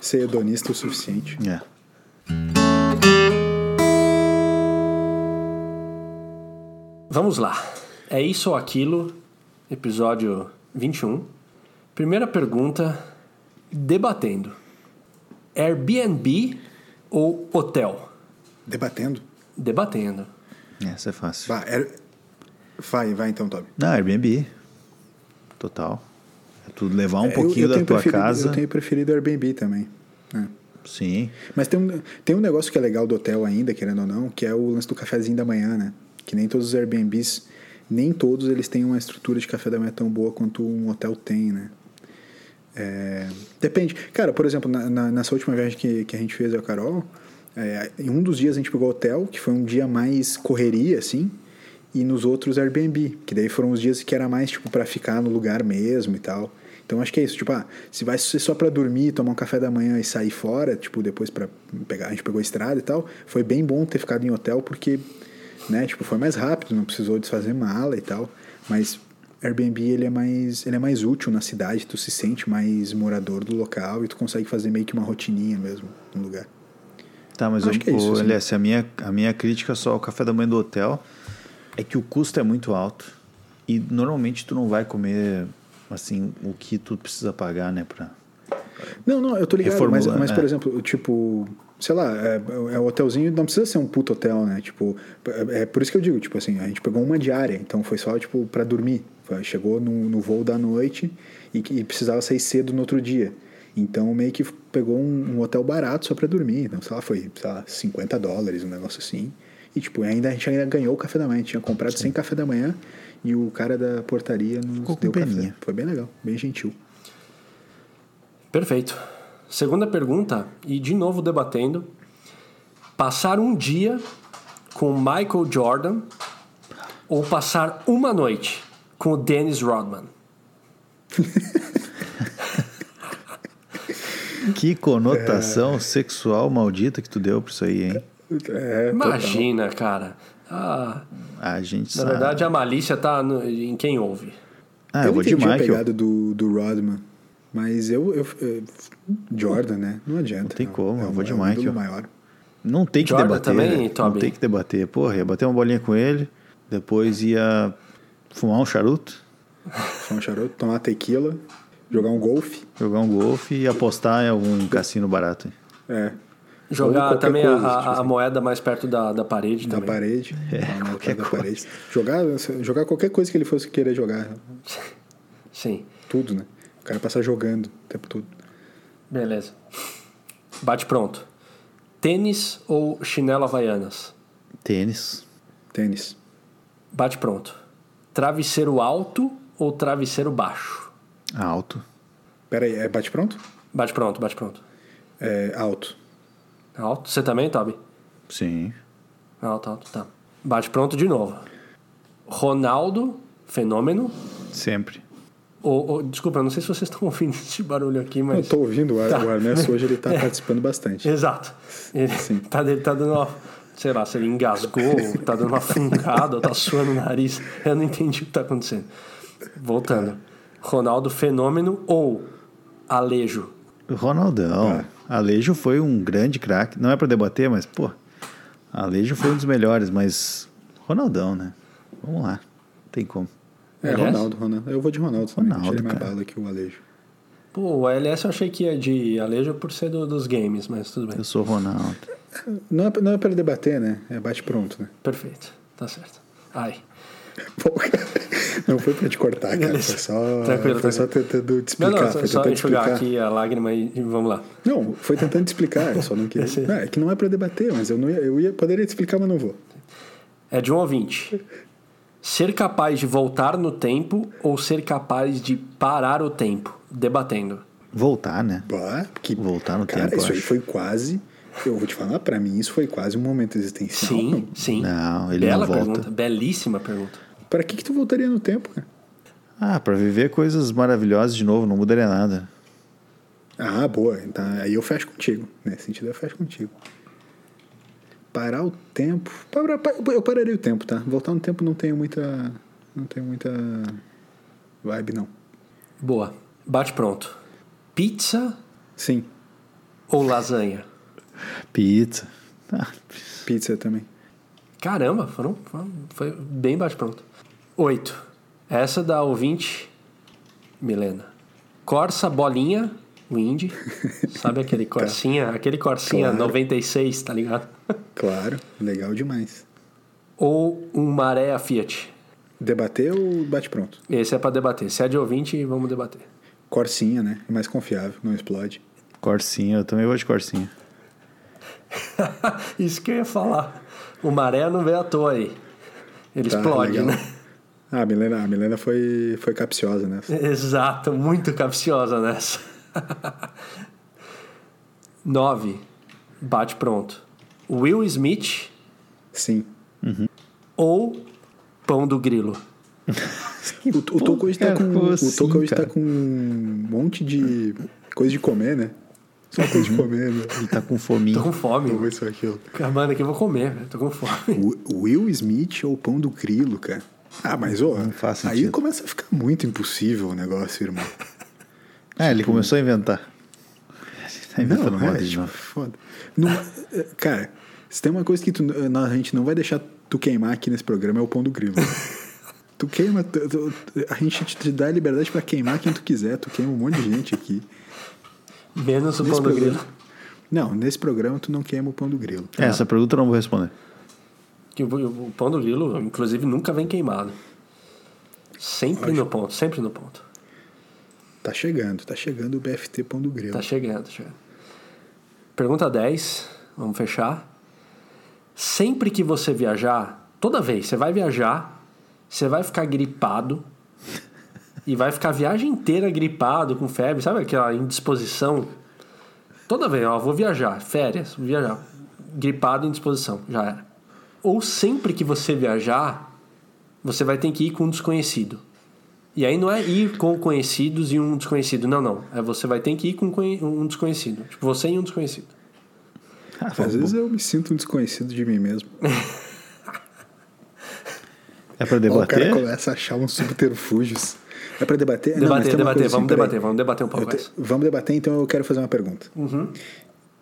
ser hedonista o suficiente. É. Vamos lá. É isso ou aquilo, episódio 21. Primeira pergunta, debatendo. Airbnb ou hotel? Debatendo. Debatendo. Essa é fácil. Vai, era- vai, vai então, Toby. Não, Airbnb. Total. É tudo levar um É, eu- pouquinho eu da tenho tua casa. Eu tenho preferido Airbnb também. né? Sim. Mas tem um, tem um negócio que é legal do hotel ainda, querendo ou não, que é o lance do cafezinho da manhã, né? Que nem todos os Airbnbs, nem todos eles têm uma estrutura de café da manhã tão boa quanto um hotel tem, né? É, depende. Cara, por exemplo, na, na- nessa última viagem que, que a gente fez eu a Carol, é, em um dos dias a gente pegou hotel, que foi um dia mais correria, assim, e nos outros Airbnb, que daí foram os dias que era mais, tipo, pra ficar no lugar mesmo e tal. Então acho que é isso, tipo, ah, se vai ser só pra dormir, tomar um café da manhã e sair fora, tipo, depois pra pegar, a gente pegou a estrada e tal, foi bem bom ter ficado em hotel porque, né, tipo, foi mais rápido, não precisou desfazer mala e tal, mas Airbnb ele é mais ele é mais útil na cidade, tu se sente mais morador do local e tu consegue fazer meio que uma rotininha mesmo no lugar. Tá, mas Acho eu, que é isso, o, assim. A minha, a minha crítica só ao café da manhã do hotel é que o custo é muito alto e normalmente tu não vai comer assim o que tu precisa pagar, né, pra... Não, não, eu tô ligado, mas, mas por é. exemplo, tipo, sei lá, é, é um hotelzinho, não precisa ser um puto hotel, né? Tipo, é, é por isso que eu digo, tipo assim, a gente pegou uma diária, então foi só, tipo, pra dormir. Chegou no, no voo da noite e, e precisava sair cedo no outro dia. Então meio que pegou um, um hotel barato só pra dormir. Então, sei lá, foi, sei lá, 50 dólares, um negócio assim. E, tipo, ainda, a gente ainda ganhou o café da manhã. A gente tinha comprado sem café da manhã e o cara da portaria nos Ficou com deu café. peninha. Foi bem legal, bem gentil. Perfeito. Segunda pergunta, e de novo debatendo. Passar um dia com Michael Jordan ou passar uma noite com o Dennis Rodman? Que conotação sexual maldita que tu deu pra isso aí, hein? É, total. Imagina, cara. Ah, A gente na sabe. verdade, a malícia tá no- em quem ouve. Ah, eu, eu vou de entendi a pegada do, do Rodman, mas eu, eu, eu- Jordan, né? Não adianta. Não tem não. como, é eu um- vou de é um maior. Não tem que Jordan debater. também, né? Não tem que debater. Porra, ia bater uma bolinha com ele, depois ia fumar um charuto, Fumar um charuto, tomar tequila, jogar um golfe. jogar um golfe e apostar em algum cassino barato. É, Jogar também coisa, a, tipo a assim. moeda mais perto da, da parede da também. parede. É, dar uma qualquer da coisa. parede. Jogar, jogar qualquer coisa que ele fosse querer jogar. Sim, Tudo, né? O cara passar jogando o tempo todo. beleza. Bate pronto. Tênis ou chinelo havaianas? Tênis. Tênis. Bate pronto. Travesseiro alto ou travesseiro baixo? Alto. Pera aí, é bate pronto? Bate pronto, bate pronto. É alto. Alto. Você também, Toby? Sim. Alto, alto, tá. Bate pronto de novo. Ronaldo, fenômeno, Sempre. Ou, ou- desculpa, eu não sei se vocês estão ouvindo esse barulho aqui, Eu mas. tô ouvindo o, Tá. o Ernesto hoje, ele tá participando bastante. Exato. Ele tá, ele tá dando uma. Sei lá, se ele engasgou, ou tá dando uma fungada, ou tá suando o nariz. Eu não entendi o que tá acontecendo. Voltando. Ronaldo Fenômeno ou Alejo? Ronaldão. Alejo foi um grande craque. Não é pra debater, mas, pô. Alejo foi um dos melhores, mas. Ronaldão, né? Vamos lá. Tem como. É, Aliás? Ronaldo, Ronaldo. Eu vou de Ronaldo também. Ronaldo, Tirei mais bala que o Alejo. Pô, o ALS eu achei que ia de Alejo por ser do- dos games, mas tudo bem. Eu sou Ronaldo. Não é, não é pra debater, né? É bate pronto, né? Perfeito. Tá certo. Ai. Pô, cara, não foi pra te cortar, cara. Foi só, Tranquilo, foi só tranquilo. tentando te Não, explicar. não, só, foi só tentando enxugar explicar. aqui a lágrima e vamos lá. Não, foi tentando te explicar, eu só não queria. Não, é que não é pra debater, mas eu, não ia, eu ia, poderia te explicar, mas não vou. É de um ouvinte. Ser capaz de voltar no tempo ou ser capaz de parar o tempo? Debatendo. Voltar, né? Bah, que, Voltar no cara, tempo, isso aí foi quase. Eu vou te falar, pra mim isso foi quase um momento existencial. Sim, sim. Não, ele Bela não volta. pergunta. Belíssima pergunta. Pra que, que tu voltaria no tempo, cara? Ah, pra viver coisas maravilhosas de novo, não mudaria nada. Ah, boa. Então, aí eu fecho contigo. Nesse sentido, eu fecho contigo. Parar o tempo. Para- Eu pararia o tempo, tá? Voltar no tempo não tenho muita. Não tenho muita vibe, não. Boa. Bate pronto. Pizza Sim, ou lasanha? Pizza. Ah, pizza também. Caramba, foram, foram- foi bem bate pronto. Oito. Essa da ouvinte, Milena. Corsa Bolinha, o Indy. Sabe aquele Corsinha? Aquele Corsinha Claro. 96, tá ligado? Claro, legal demais. Ou um Maré a Fiat? Debater ou bate pronto? Esse é pra debater. Se é de ouvinte, vamos debater. Corsinha, né? É mais confiável, não explode. Corsinha, eu também vou de Corsinha. Isso que eu ia falar. O Maré não veio à toa aí. Ele Tá, explode, legal. né? Ah, a Milena, a Milena foi, foi capciosa, né? Exato, muito capciosa nessa. 9. Bate pronto. Will Smith Sim. ou Pão do Grilo? O, o Toco hoje tá cara, com. como o assim, Toco hoje cara? tá com um monte de coisa de comer, né? Só coisa de comer, né? Ele tá com fominha. Tô com fome. Ou isso ou aquilo. Mano, aqui eu vou comer, velho. Tô com fome. O Will Smith ou pão do grilo, cara? Ah, mas faz aí começa a ficar muito impossível o negócio, irmão. Ah, ele começou a inventar. Ele tá inventando Não, moda é, tipo, foda. Não- é, cara, se tem uma coisa que tu- a gente não vai deixar tu queimar aqui nesse programa é o pão do grilo. tu queima, tu- tu- a gente te dá a liberdade pra queimar quem tu quiser, tu queima um monte de gente aqui. Menos o Nesse Pão do programa- Grilo. Não, nesse programa tu não queima o pão do grilo. É, Essa pergunta eu não vou responder. Que o, Pão do Grilo, inclusive, nunca vem queimado. Sempre no ponto, sempre no ponto. Tá chegando, tá chegando o BFT pão do grilo. Tá chegando, tá chegando. Pergunta 10, vamos fechar. Sempre que você viajar, toda vez, você vai viajar, você vai ficar gripado e vai ficar a viagem inteira gripado, com febre, sabe aquela indisposição? Toda vez, ó, vou viajar, férias, vou viajar, gripado, indisposição, já era. Ou sempre que você viajar, você vai ter que ir com um desconhecido. E aí não é ir com conhecidos e um desconhecido. Não, não. É você vai ter que ir com um desconhecido. Tipo, você e um desconhecido. Ah, Às vezes eu me sinto um desconhecido de mim mesmo. É pra Ó, o cara debater? começa a achar uns subterfúgios. É pra debater? Não, Debater, uma debater, assim, vamos debater, vamos debater um pouco te-. Vamos debater, então eu quero fazer uma pergunta. Uhum.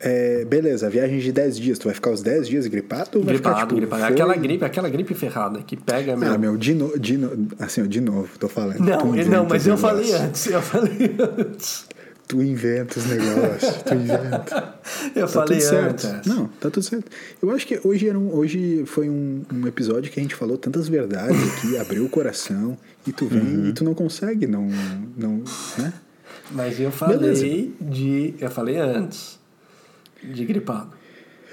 É, beleza, viagem de 10 dias. Tu vai ficar os 10 dias gripado ou vai Gripado, ficar, tipo, gripado. foi- Aquela gripe, aquela gripe ferrada que pega meu. Ah, meu, de, no, de, no, assim, de novo, tô falando. não, inventa não, mas eu falei antes. Eu falei antes. Tu inventa os negócios, tu inventa. Eu Tá falei tudo certo. antes. Não, tá tudo certo. Eu acho que hoje, era um, hoje foi um, um episódio que a gente falou tantas verdades aqui, abriu o coração, e tu vem Uhum. e tu não consegue, não. não né? Mas eu falei Beleza. de. Eu falei antes. De gripado.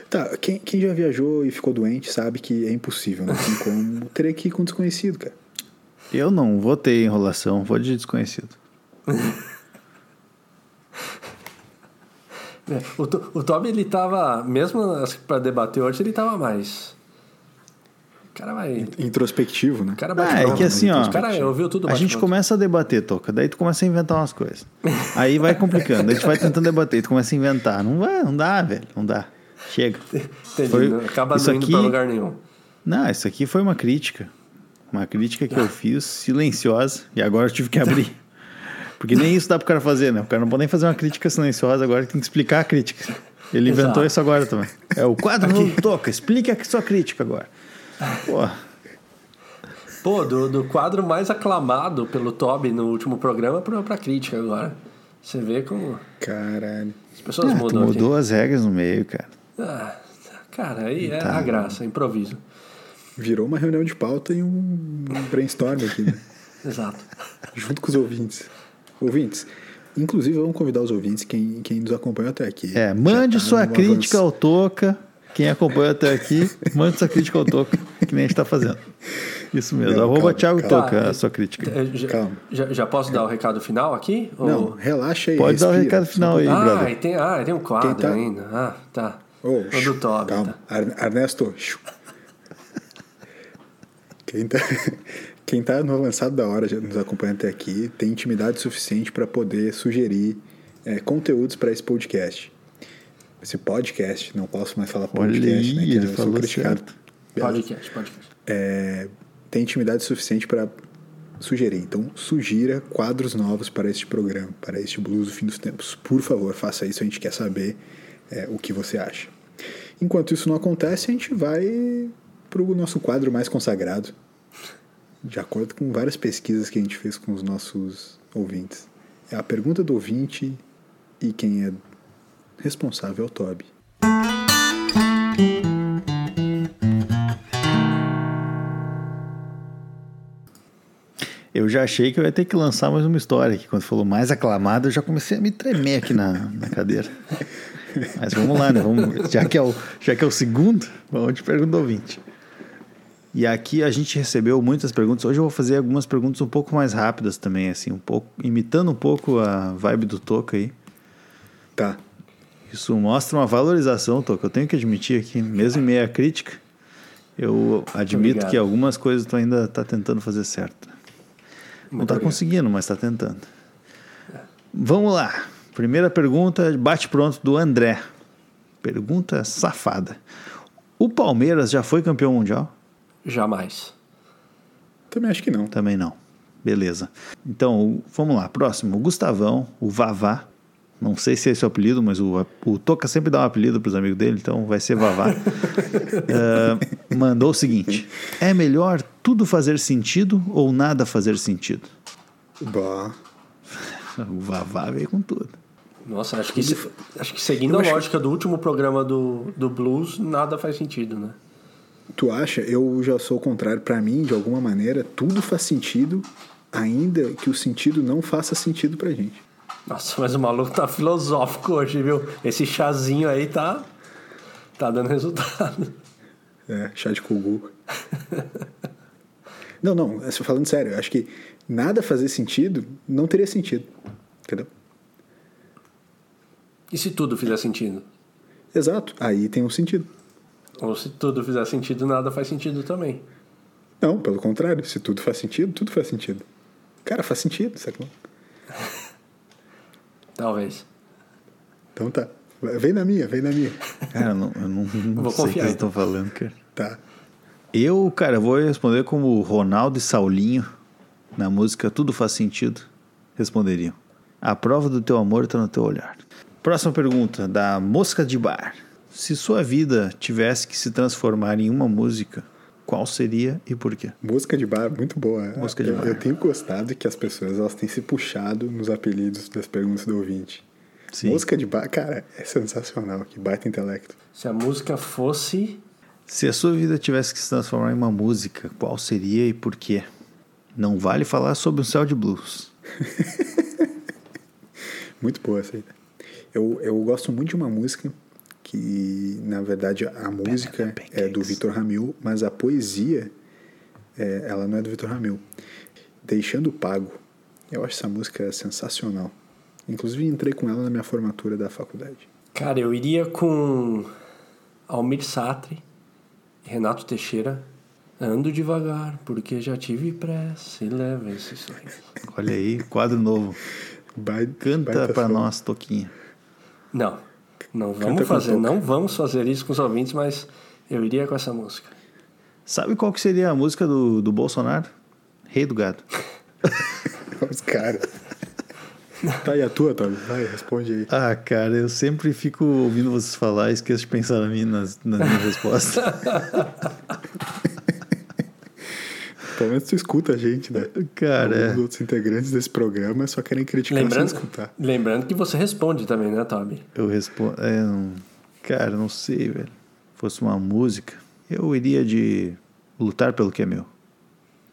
Tá, quem, quem já viajou e ficou doente sabe que é impossível, não tem como. Teria que ir com um desconhecido, cara. Eu não vou ter enrolação, vou de desconhecido. É, O, o Toby, ele tava. Mesmo pra debater hoje, ele tava mais. O cara vai. Introspectivo, né? O cara Ah, bate é pronto, que né? assim, ó, O cara ouviu tudo A gente pronto. começa a debater, Toca, daí tu começa a inventar umas coisas. Aí vai complicando, daí tu vai tentando debater, tu começa a inventar. Não vai, não dá, velho, não dá. Chega. Entendi, Foi- Acaba isso não indo aqui- pra lugar nenhum. Não, isso aqui foi uma crítica. Uma crítica que eu fiz, silenciosa, e agora eu tive que abrir. Porque nem isso dá pro cara fazer, né? O cara não pode nem fazer uma crítica silenciosa, agora tem que explicar a crítica. Ele Exato. inventou isso agora também. É o quadro do Toca, explica a sua crítica agora. Pô, Pô, do, do quadro mais aclamado pelo Toby no último programa pra, pra crítica agora. Você vê como Caralho. as pessoas ah, tu mudam aqui. mudou as regras no meio, cara. Ah, cara, aí é Tá. a graça, improviso. Virou uma reunião de pauta e um brainstorm aqui, né? Exato. Junto com os ouvintes. Ouvintes, inclusive vamos convidar os ouvintes, quem, quem nos acompanha até aqui. É, mande tá sua crítica avanço. ao Toca. Quem acompanha até aqui, mande sua crítica ao Toca, que nem a gente tá fazendo. Isso mesmo. Não, Arroba calma, Thiago calma. Toca, a sua crítica. É, Já, Calma. já, já posso dar o recado final aqui? Não, Ou- relaxa aí. Pode dar o respira. recado final aí, ah, brother. tem, ah, tem um quadro tá- ainda. Ah, tá. Ô, o do Toby. calma. Tá. Ernesto. Quem tá, quem tá no avançado da hora, já nos acompanha até aqui, tem intimidade suficiente para poder sugerir é, conteúdos para esse podcast. Esse podcast, não posso mais falar podcast, né? que ele eu sou falou criticado. Podcast, podcast. É, tem intimidade suficiente para sugerir. Então, sugira quadros novos para este programa, para este Blues do Fim dos Tempos. Por favor, faça isso, a gente quer saber é, o que você acha. Enquanto isso não acontece, a gente vai para o nosso quadro mais consagrado, de acordo com várias pesquisas que a gente fez com os nossos ouvintes. É a pergunta do ouvinte e quem é responsável é o Toby. Eu já achei que eu ia ter que lançar mais uma história aqui. Quando falou mais aclamado, eu já comecei a me tremer aqui na, na cadeira. Mas vamos lá, né? Vamos, já, que é o, já que é o segundo, vamos de pergunta ouvinte. E aqui a gente recebeu muitas perguntas. Hoje eu vou fazer algumas perguntas um pouco mais rápidas também, assim, um pouco imitando um pouco a vibe do Toca aí. Tá. Isso mostra uma valorização, Toca. Eu tenho que admitir aqui, mesmo em meio à crítica, eu admito que algumas coisas tu ainda tá tentando fazer certo. Não Muito tá obrigado. conseguindo, mas tá tentando. Vamos lá. Primeira pergunta, bate pronto do André. Pergunta safada. O Palmeiras já foi campeão mundial? Jamais. Também acho que não. Também não. Beleza. Então, vamos lá. Próximo, o Gustavão, o Vavá. Não sei se é esse o apelido, mas o, o Toca sempre dá um apelido para os amigos dele, então vai ser Vavá. Ah, mandou o seguinte: É melhor tudo fazer sentido ou nada fazer sentido? Bah. O Vavá veio com tudo. Nossa, acho que, se- acho que seguindo a lógica do último programa do, do Blues, nada faz sentido, né? Tu acha? Eu já sou o contrário. Pra mim, de alguma maneira, tudo faz sentido, ainda que o sentido não faça sentido pra gente. Nossa, mas o maluco tá filosófico hoje, viu? Esse chazinho aí tá. tá dando resultado. É, chá de cogu. não, não, é falando sério, eu acho que nada fazer sentido não teria sentido. Entendeu? E se tudo fizer sentido? Exato, aí tem um sentido. Ou se tudo fizer sentido, nada faz sentido também. Não, pelo contrário, se tudo faz sentido, tudo faz sentido. Cara, faz sentido, sacou? Talvez. Então tá. Vem na minha, vem na minha. Cara, eu não, eu não, não Vou sei o que vocês então. estão falando, cara. Tá. Eu, cara, vou responder como Ronaldo e Saulinho na música Tudo Faz Sentido responderiam. A prova do teu amor está no teu olhar. Próxima pergunta, da Mosca de Bar. Se sua vida tivesse que se transformar em uma música, qual seria e por quê? Música de bar, muito boa. Música de eu, bar. eu tenho gostado que as pessoas elas têm se puxado nos apelidos das perguntas do ouvinte. Sim. Música de bar, cara, é sensacional. Que baita intelecto. Se a música fosse. Se a sua vida tivesse que se transformar em uma música, qual seria e por quê? Não vale falar sobre um céu de blues. Muito boa essa aí. Eu, eu gosto muito de uma música que, na verdade, a música é do Vitor Ramil, mas a poesia, é, ela não é do Vitor Ramil. Deixando Pago. Eu acho essa música sensacional. Inclusive, entrei com ela na minha formatura da faculdade. Cara, eu iria com Almir Satri, Renato Teixeira, Ando devagar, porque já tive pressa e leva esse sorriso. Olha aí, quadro novo. Canta som. nós, Toquinha. Não, não vamos fazer, não vamos fazer isso com os ouvintes, mas eu iria com essa música. Sabe qual que seria a música do, do Bolsonaro? Rei do Gado. Os caras. Tá, e a tua, Toby? Vai, responde aí. Ah, cara, eu sempre fico ouvindo vocês falar e esqueço de pensar na minha, nas, nas minhas respostas. Pelo menos tu escuta a gente, né? Cara, Os é. outros integrantes desse programa só querem criticar Lembrando, sem escutar. lembrando que você responde também, né, Toby? eu respondo. É, não, cara, não sei, velho. Fosse uma música, eu iria de lutar pelo que é meu.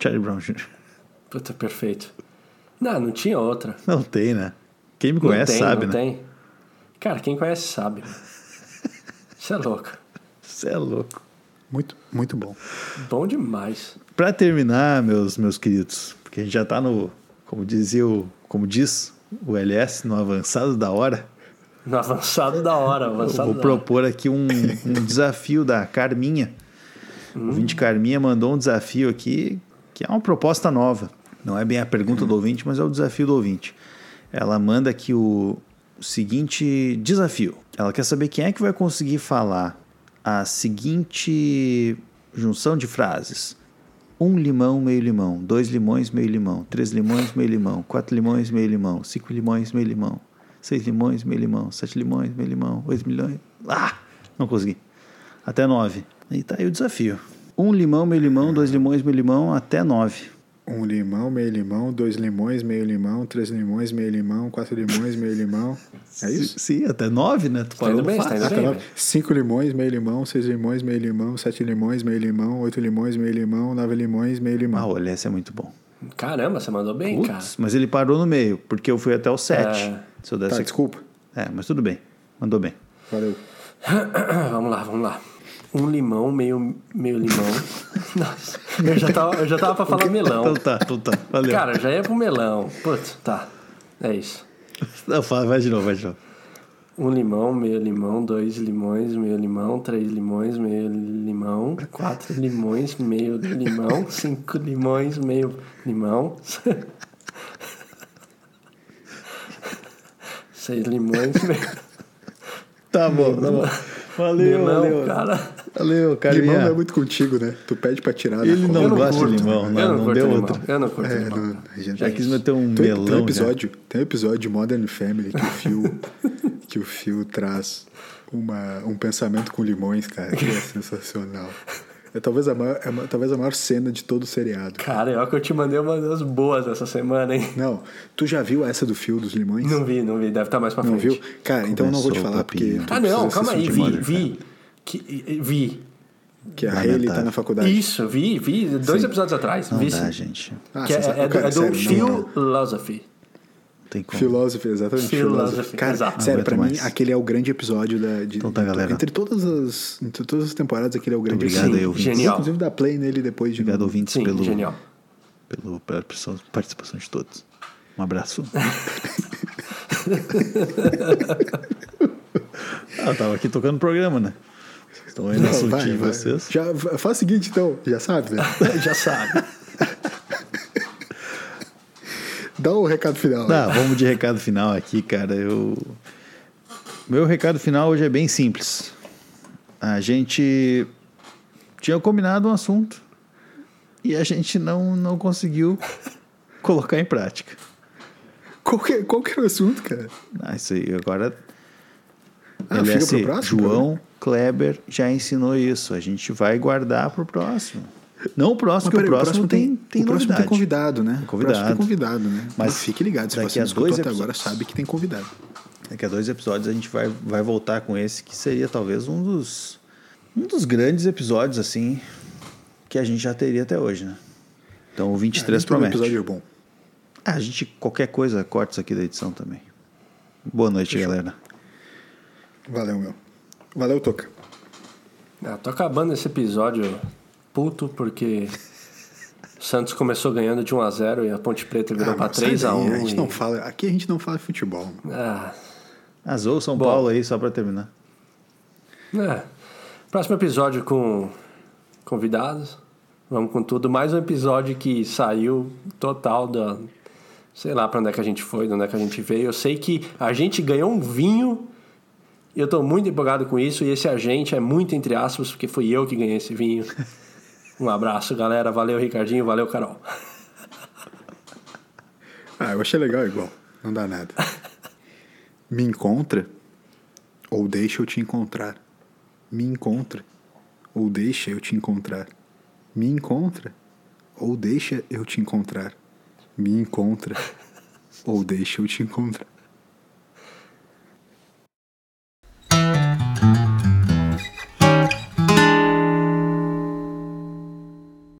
Charlie Brown Jr. Puta, perfeito. Não, não tinha outra. Não tem, né? Quem me Não conhece tem, sabe, não né? tem. Cara, quem conhece sabe. Isso é louco. Você é louco. Muito, muito bom. Bom demais. Pra terminar, meus, meus queridos, porque a gente já tá no, como dizia o, como diz o LS, no avançado da hora. No avançado da hora, Eu avançado vou da propor aqui um, um desafio da Carminha. O ouvinte Carminha mandou um desafio aqui, que é uma proposta nova. Não é bem a pergunta do ouvinte, mas é o desafio do ouvinte. Ela manda aqui o, o seguinte desafio. Ela quer saber quem é que vai conseguir falar a seguinte junção de frases. Um limão, meio limão. Dois limões, meio limão. Três limões, meio limão. Quatro limões, meio limão. Cinco limões, meio limão. Seis limões, meio limão. Sete limões, meio limão. Oito milhões. Ah! Não consegui. Até nove. E tá aí o desafio. Um limão, meio limão. Dois limões, meio limão. Até nove. Um limão, meio limão, dois limões, meio limão, três limões, meio limão, quatro limões, meio limão. É isso? Sim, até nove, né? Tu Tá indo parou bem, tá indo Ah, tá bem. velho. Cinco limões, meio limão, seis limões, meio limão, sete limões, meio limão, oito limões, meio limão, nove limões, meio Ah, limão. olha, esse é muito bom. Caramba, você mandou bem, cara. Putz, mas ele parou no meio, porque eu fui até o sete. É. Se eu Tá, desse... desculpa. É, mas tudo bem. Mandou bem. Valeu. vamos lá, vamos lá. Um limão, meio, meio limão. Nossa, eu já tava, eu já tava pra falar melão. Então tá, então tá. Valeu. Cara, já ia pro melão. Putz, tá. É isso. Não, fala, vai de novo, vai de novo. Um limão, meio limão, dois limões, meio limão, três limões, meio limão, quatro limões, meio limão, cinco limões, meio limão, seis limões, meio Tá bom, tá bom. Valeu, limão, valeu. cara. Valeu, Limão Carminha. não é muito contigo, né? Tu pede pra tirar. Ele da não não gosta curto, de limão, eu não, não curto deu limão, outro. Eu não curto É, limão. não, a gente Já quis meter um tem, melão. tem um já. episódio, tem um episódio de Modern Family que o Phil, que o Phil traz uma, um pensamento com limões, cara, que é sensacional. É talvez a maior, é, uma- talvez a maior cena de todo o seriado. Cara, eu acho que eu te mandei uma das boas essa semana, hein? Não, tu já viu essa do Phil dos limões? Não vi, não vi, deve estar mais pra Não frente. viu? Cara, então eu não vou te Começou falar porque. Ah, não, calma aí, vi, Modern vi. Que, vi. Que a Lamentável. Hayley tá na faculdade. Isso, vi, vi. Dois episódios atrás. Não vi dá, sim. gente. Ah, que é, sensa- é, do- cara, é do sério. Philosophy. Tem como. Philosophy, exatamente. Philosophy, Philosophy. Cara, exato. sério, pra aguento mim, mais. aquele é o grande episódio da. De, Então tá, galera. Entre todas as, entre todas as temporadas, aquele é o grande Obrigado episódio. ouvintes. Genial. Inclusive, dá play nele depois de Obrigado, ouvintes, Sim, pelo, genial. pelo, pela participação de todos. Um abraço. ah, tava aqui tocando o programa, né? Aí Não, vai, vai. vocês. Já, faz o seguinte, então, já sabe, né? Já sabe. Dá o recado final. Tá, vamos de recado final aqui, cara. Eu... Meu recado final hoje é bem simples. A gente tinha combinado um assunto e a gente não, não conseguiu colocar em prática. Qual, que, qual que era o assunto, cara? Ah, isso aí, agora. Ah, LS, fica pro próximo João Kleber já ensinou isso. A gente vai guardar pro próximo. Não o próximo, porque o próximo, tem, tem o próximo novidade. tem convidado, né? Tem O próximo tem convidado. convidado, né? Mas Mas fique ligado, se você não dois até agora, sabe que tem convidado. Daqui a dois episódios a gente vai, vai voltar com esse, que seria talvez um dos, um dos grandes episódios, assim, que a gente já teria até hoje, né? Então o 23 Ah, promete. episódio é bom. Ah, a gente, qualquer coisa, corta isso aqui da edição também. Boa noite, galera. Valeu, meu. Valeu, Toca. Ah, tô acabando esse episódio puto porque o Santos começou ganhando de 1 a 0 e a Ponte Preta virou Ah, sai 3 a daí, 1 a gente e... não fala, aqui a gente não fala de futebol. Ah, Azul São Bom. Paulo aí, só pra terminar. é. Próximo episódio com convidados. Vamos com tudo. Mais um episódio que saiu total da. Sei lá pra onde é que a gente foi, de onde é que a gente veio. Eu sei que a gente ganhou um vinho. E eu tô muito empolgado com isso. E esse agente é muito entre aspas, porque fui eu que ganhei esse vinho. Um abraço, galera. Valeu, Ricardinho. Valeu, Carol. Ah, eu achei legal igual. Não dá nada. Me encontra ou deixa eu te encontrar. Me encontra ou deixa eu te encontrar. Me encontra ou deixa eu te encontrar. Me encontra ou deixa eu te encontrar.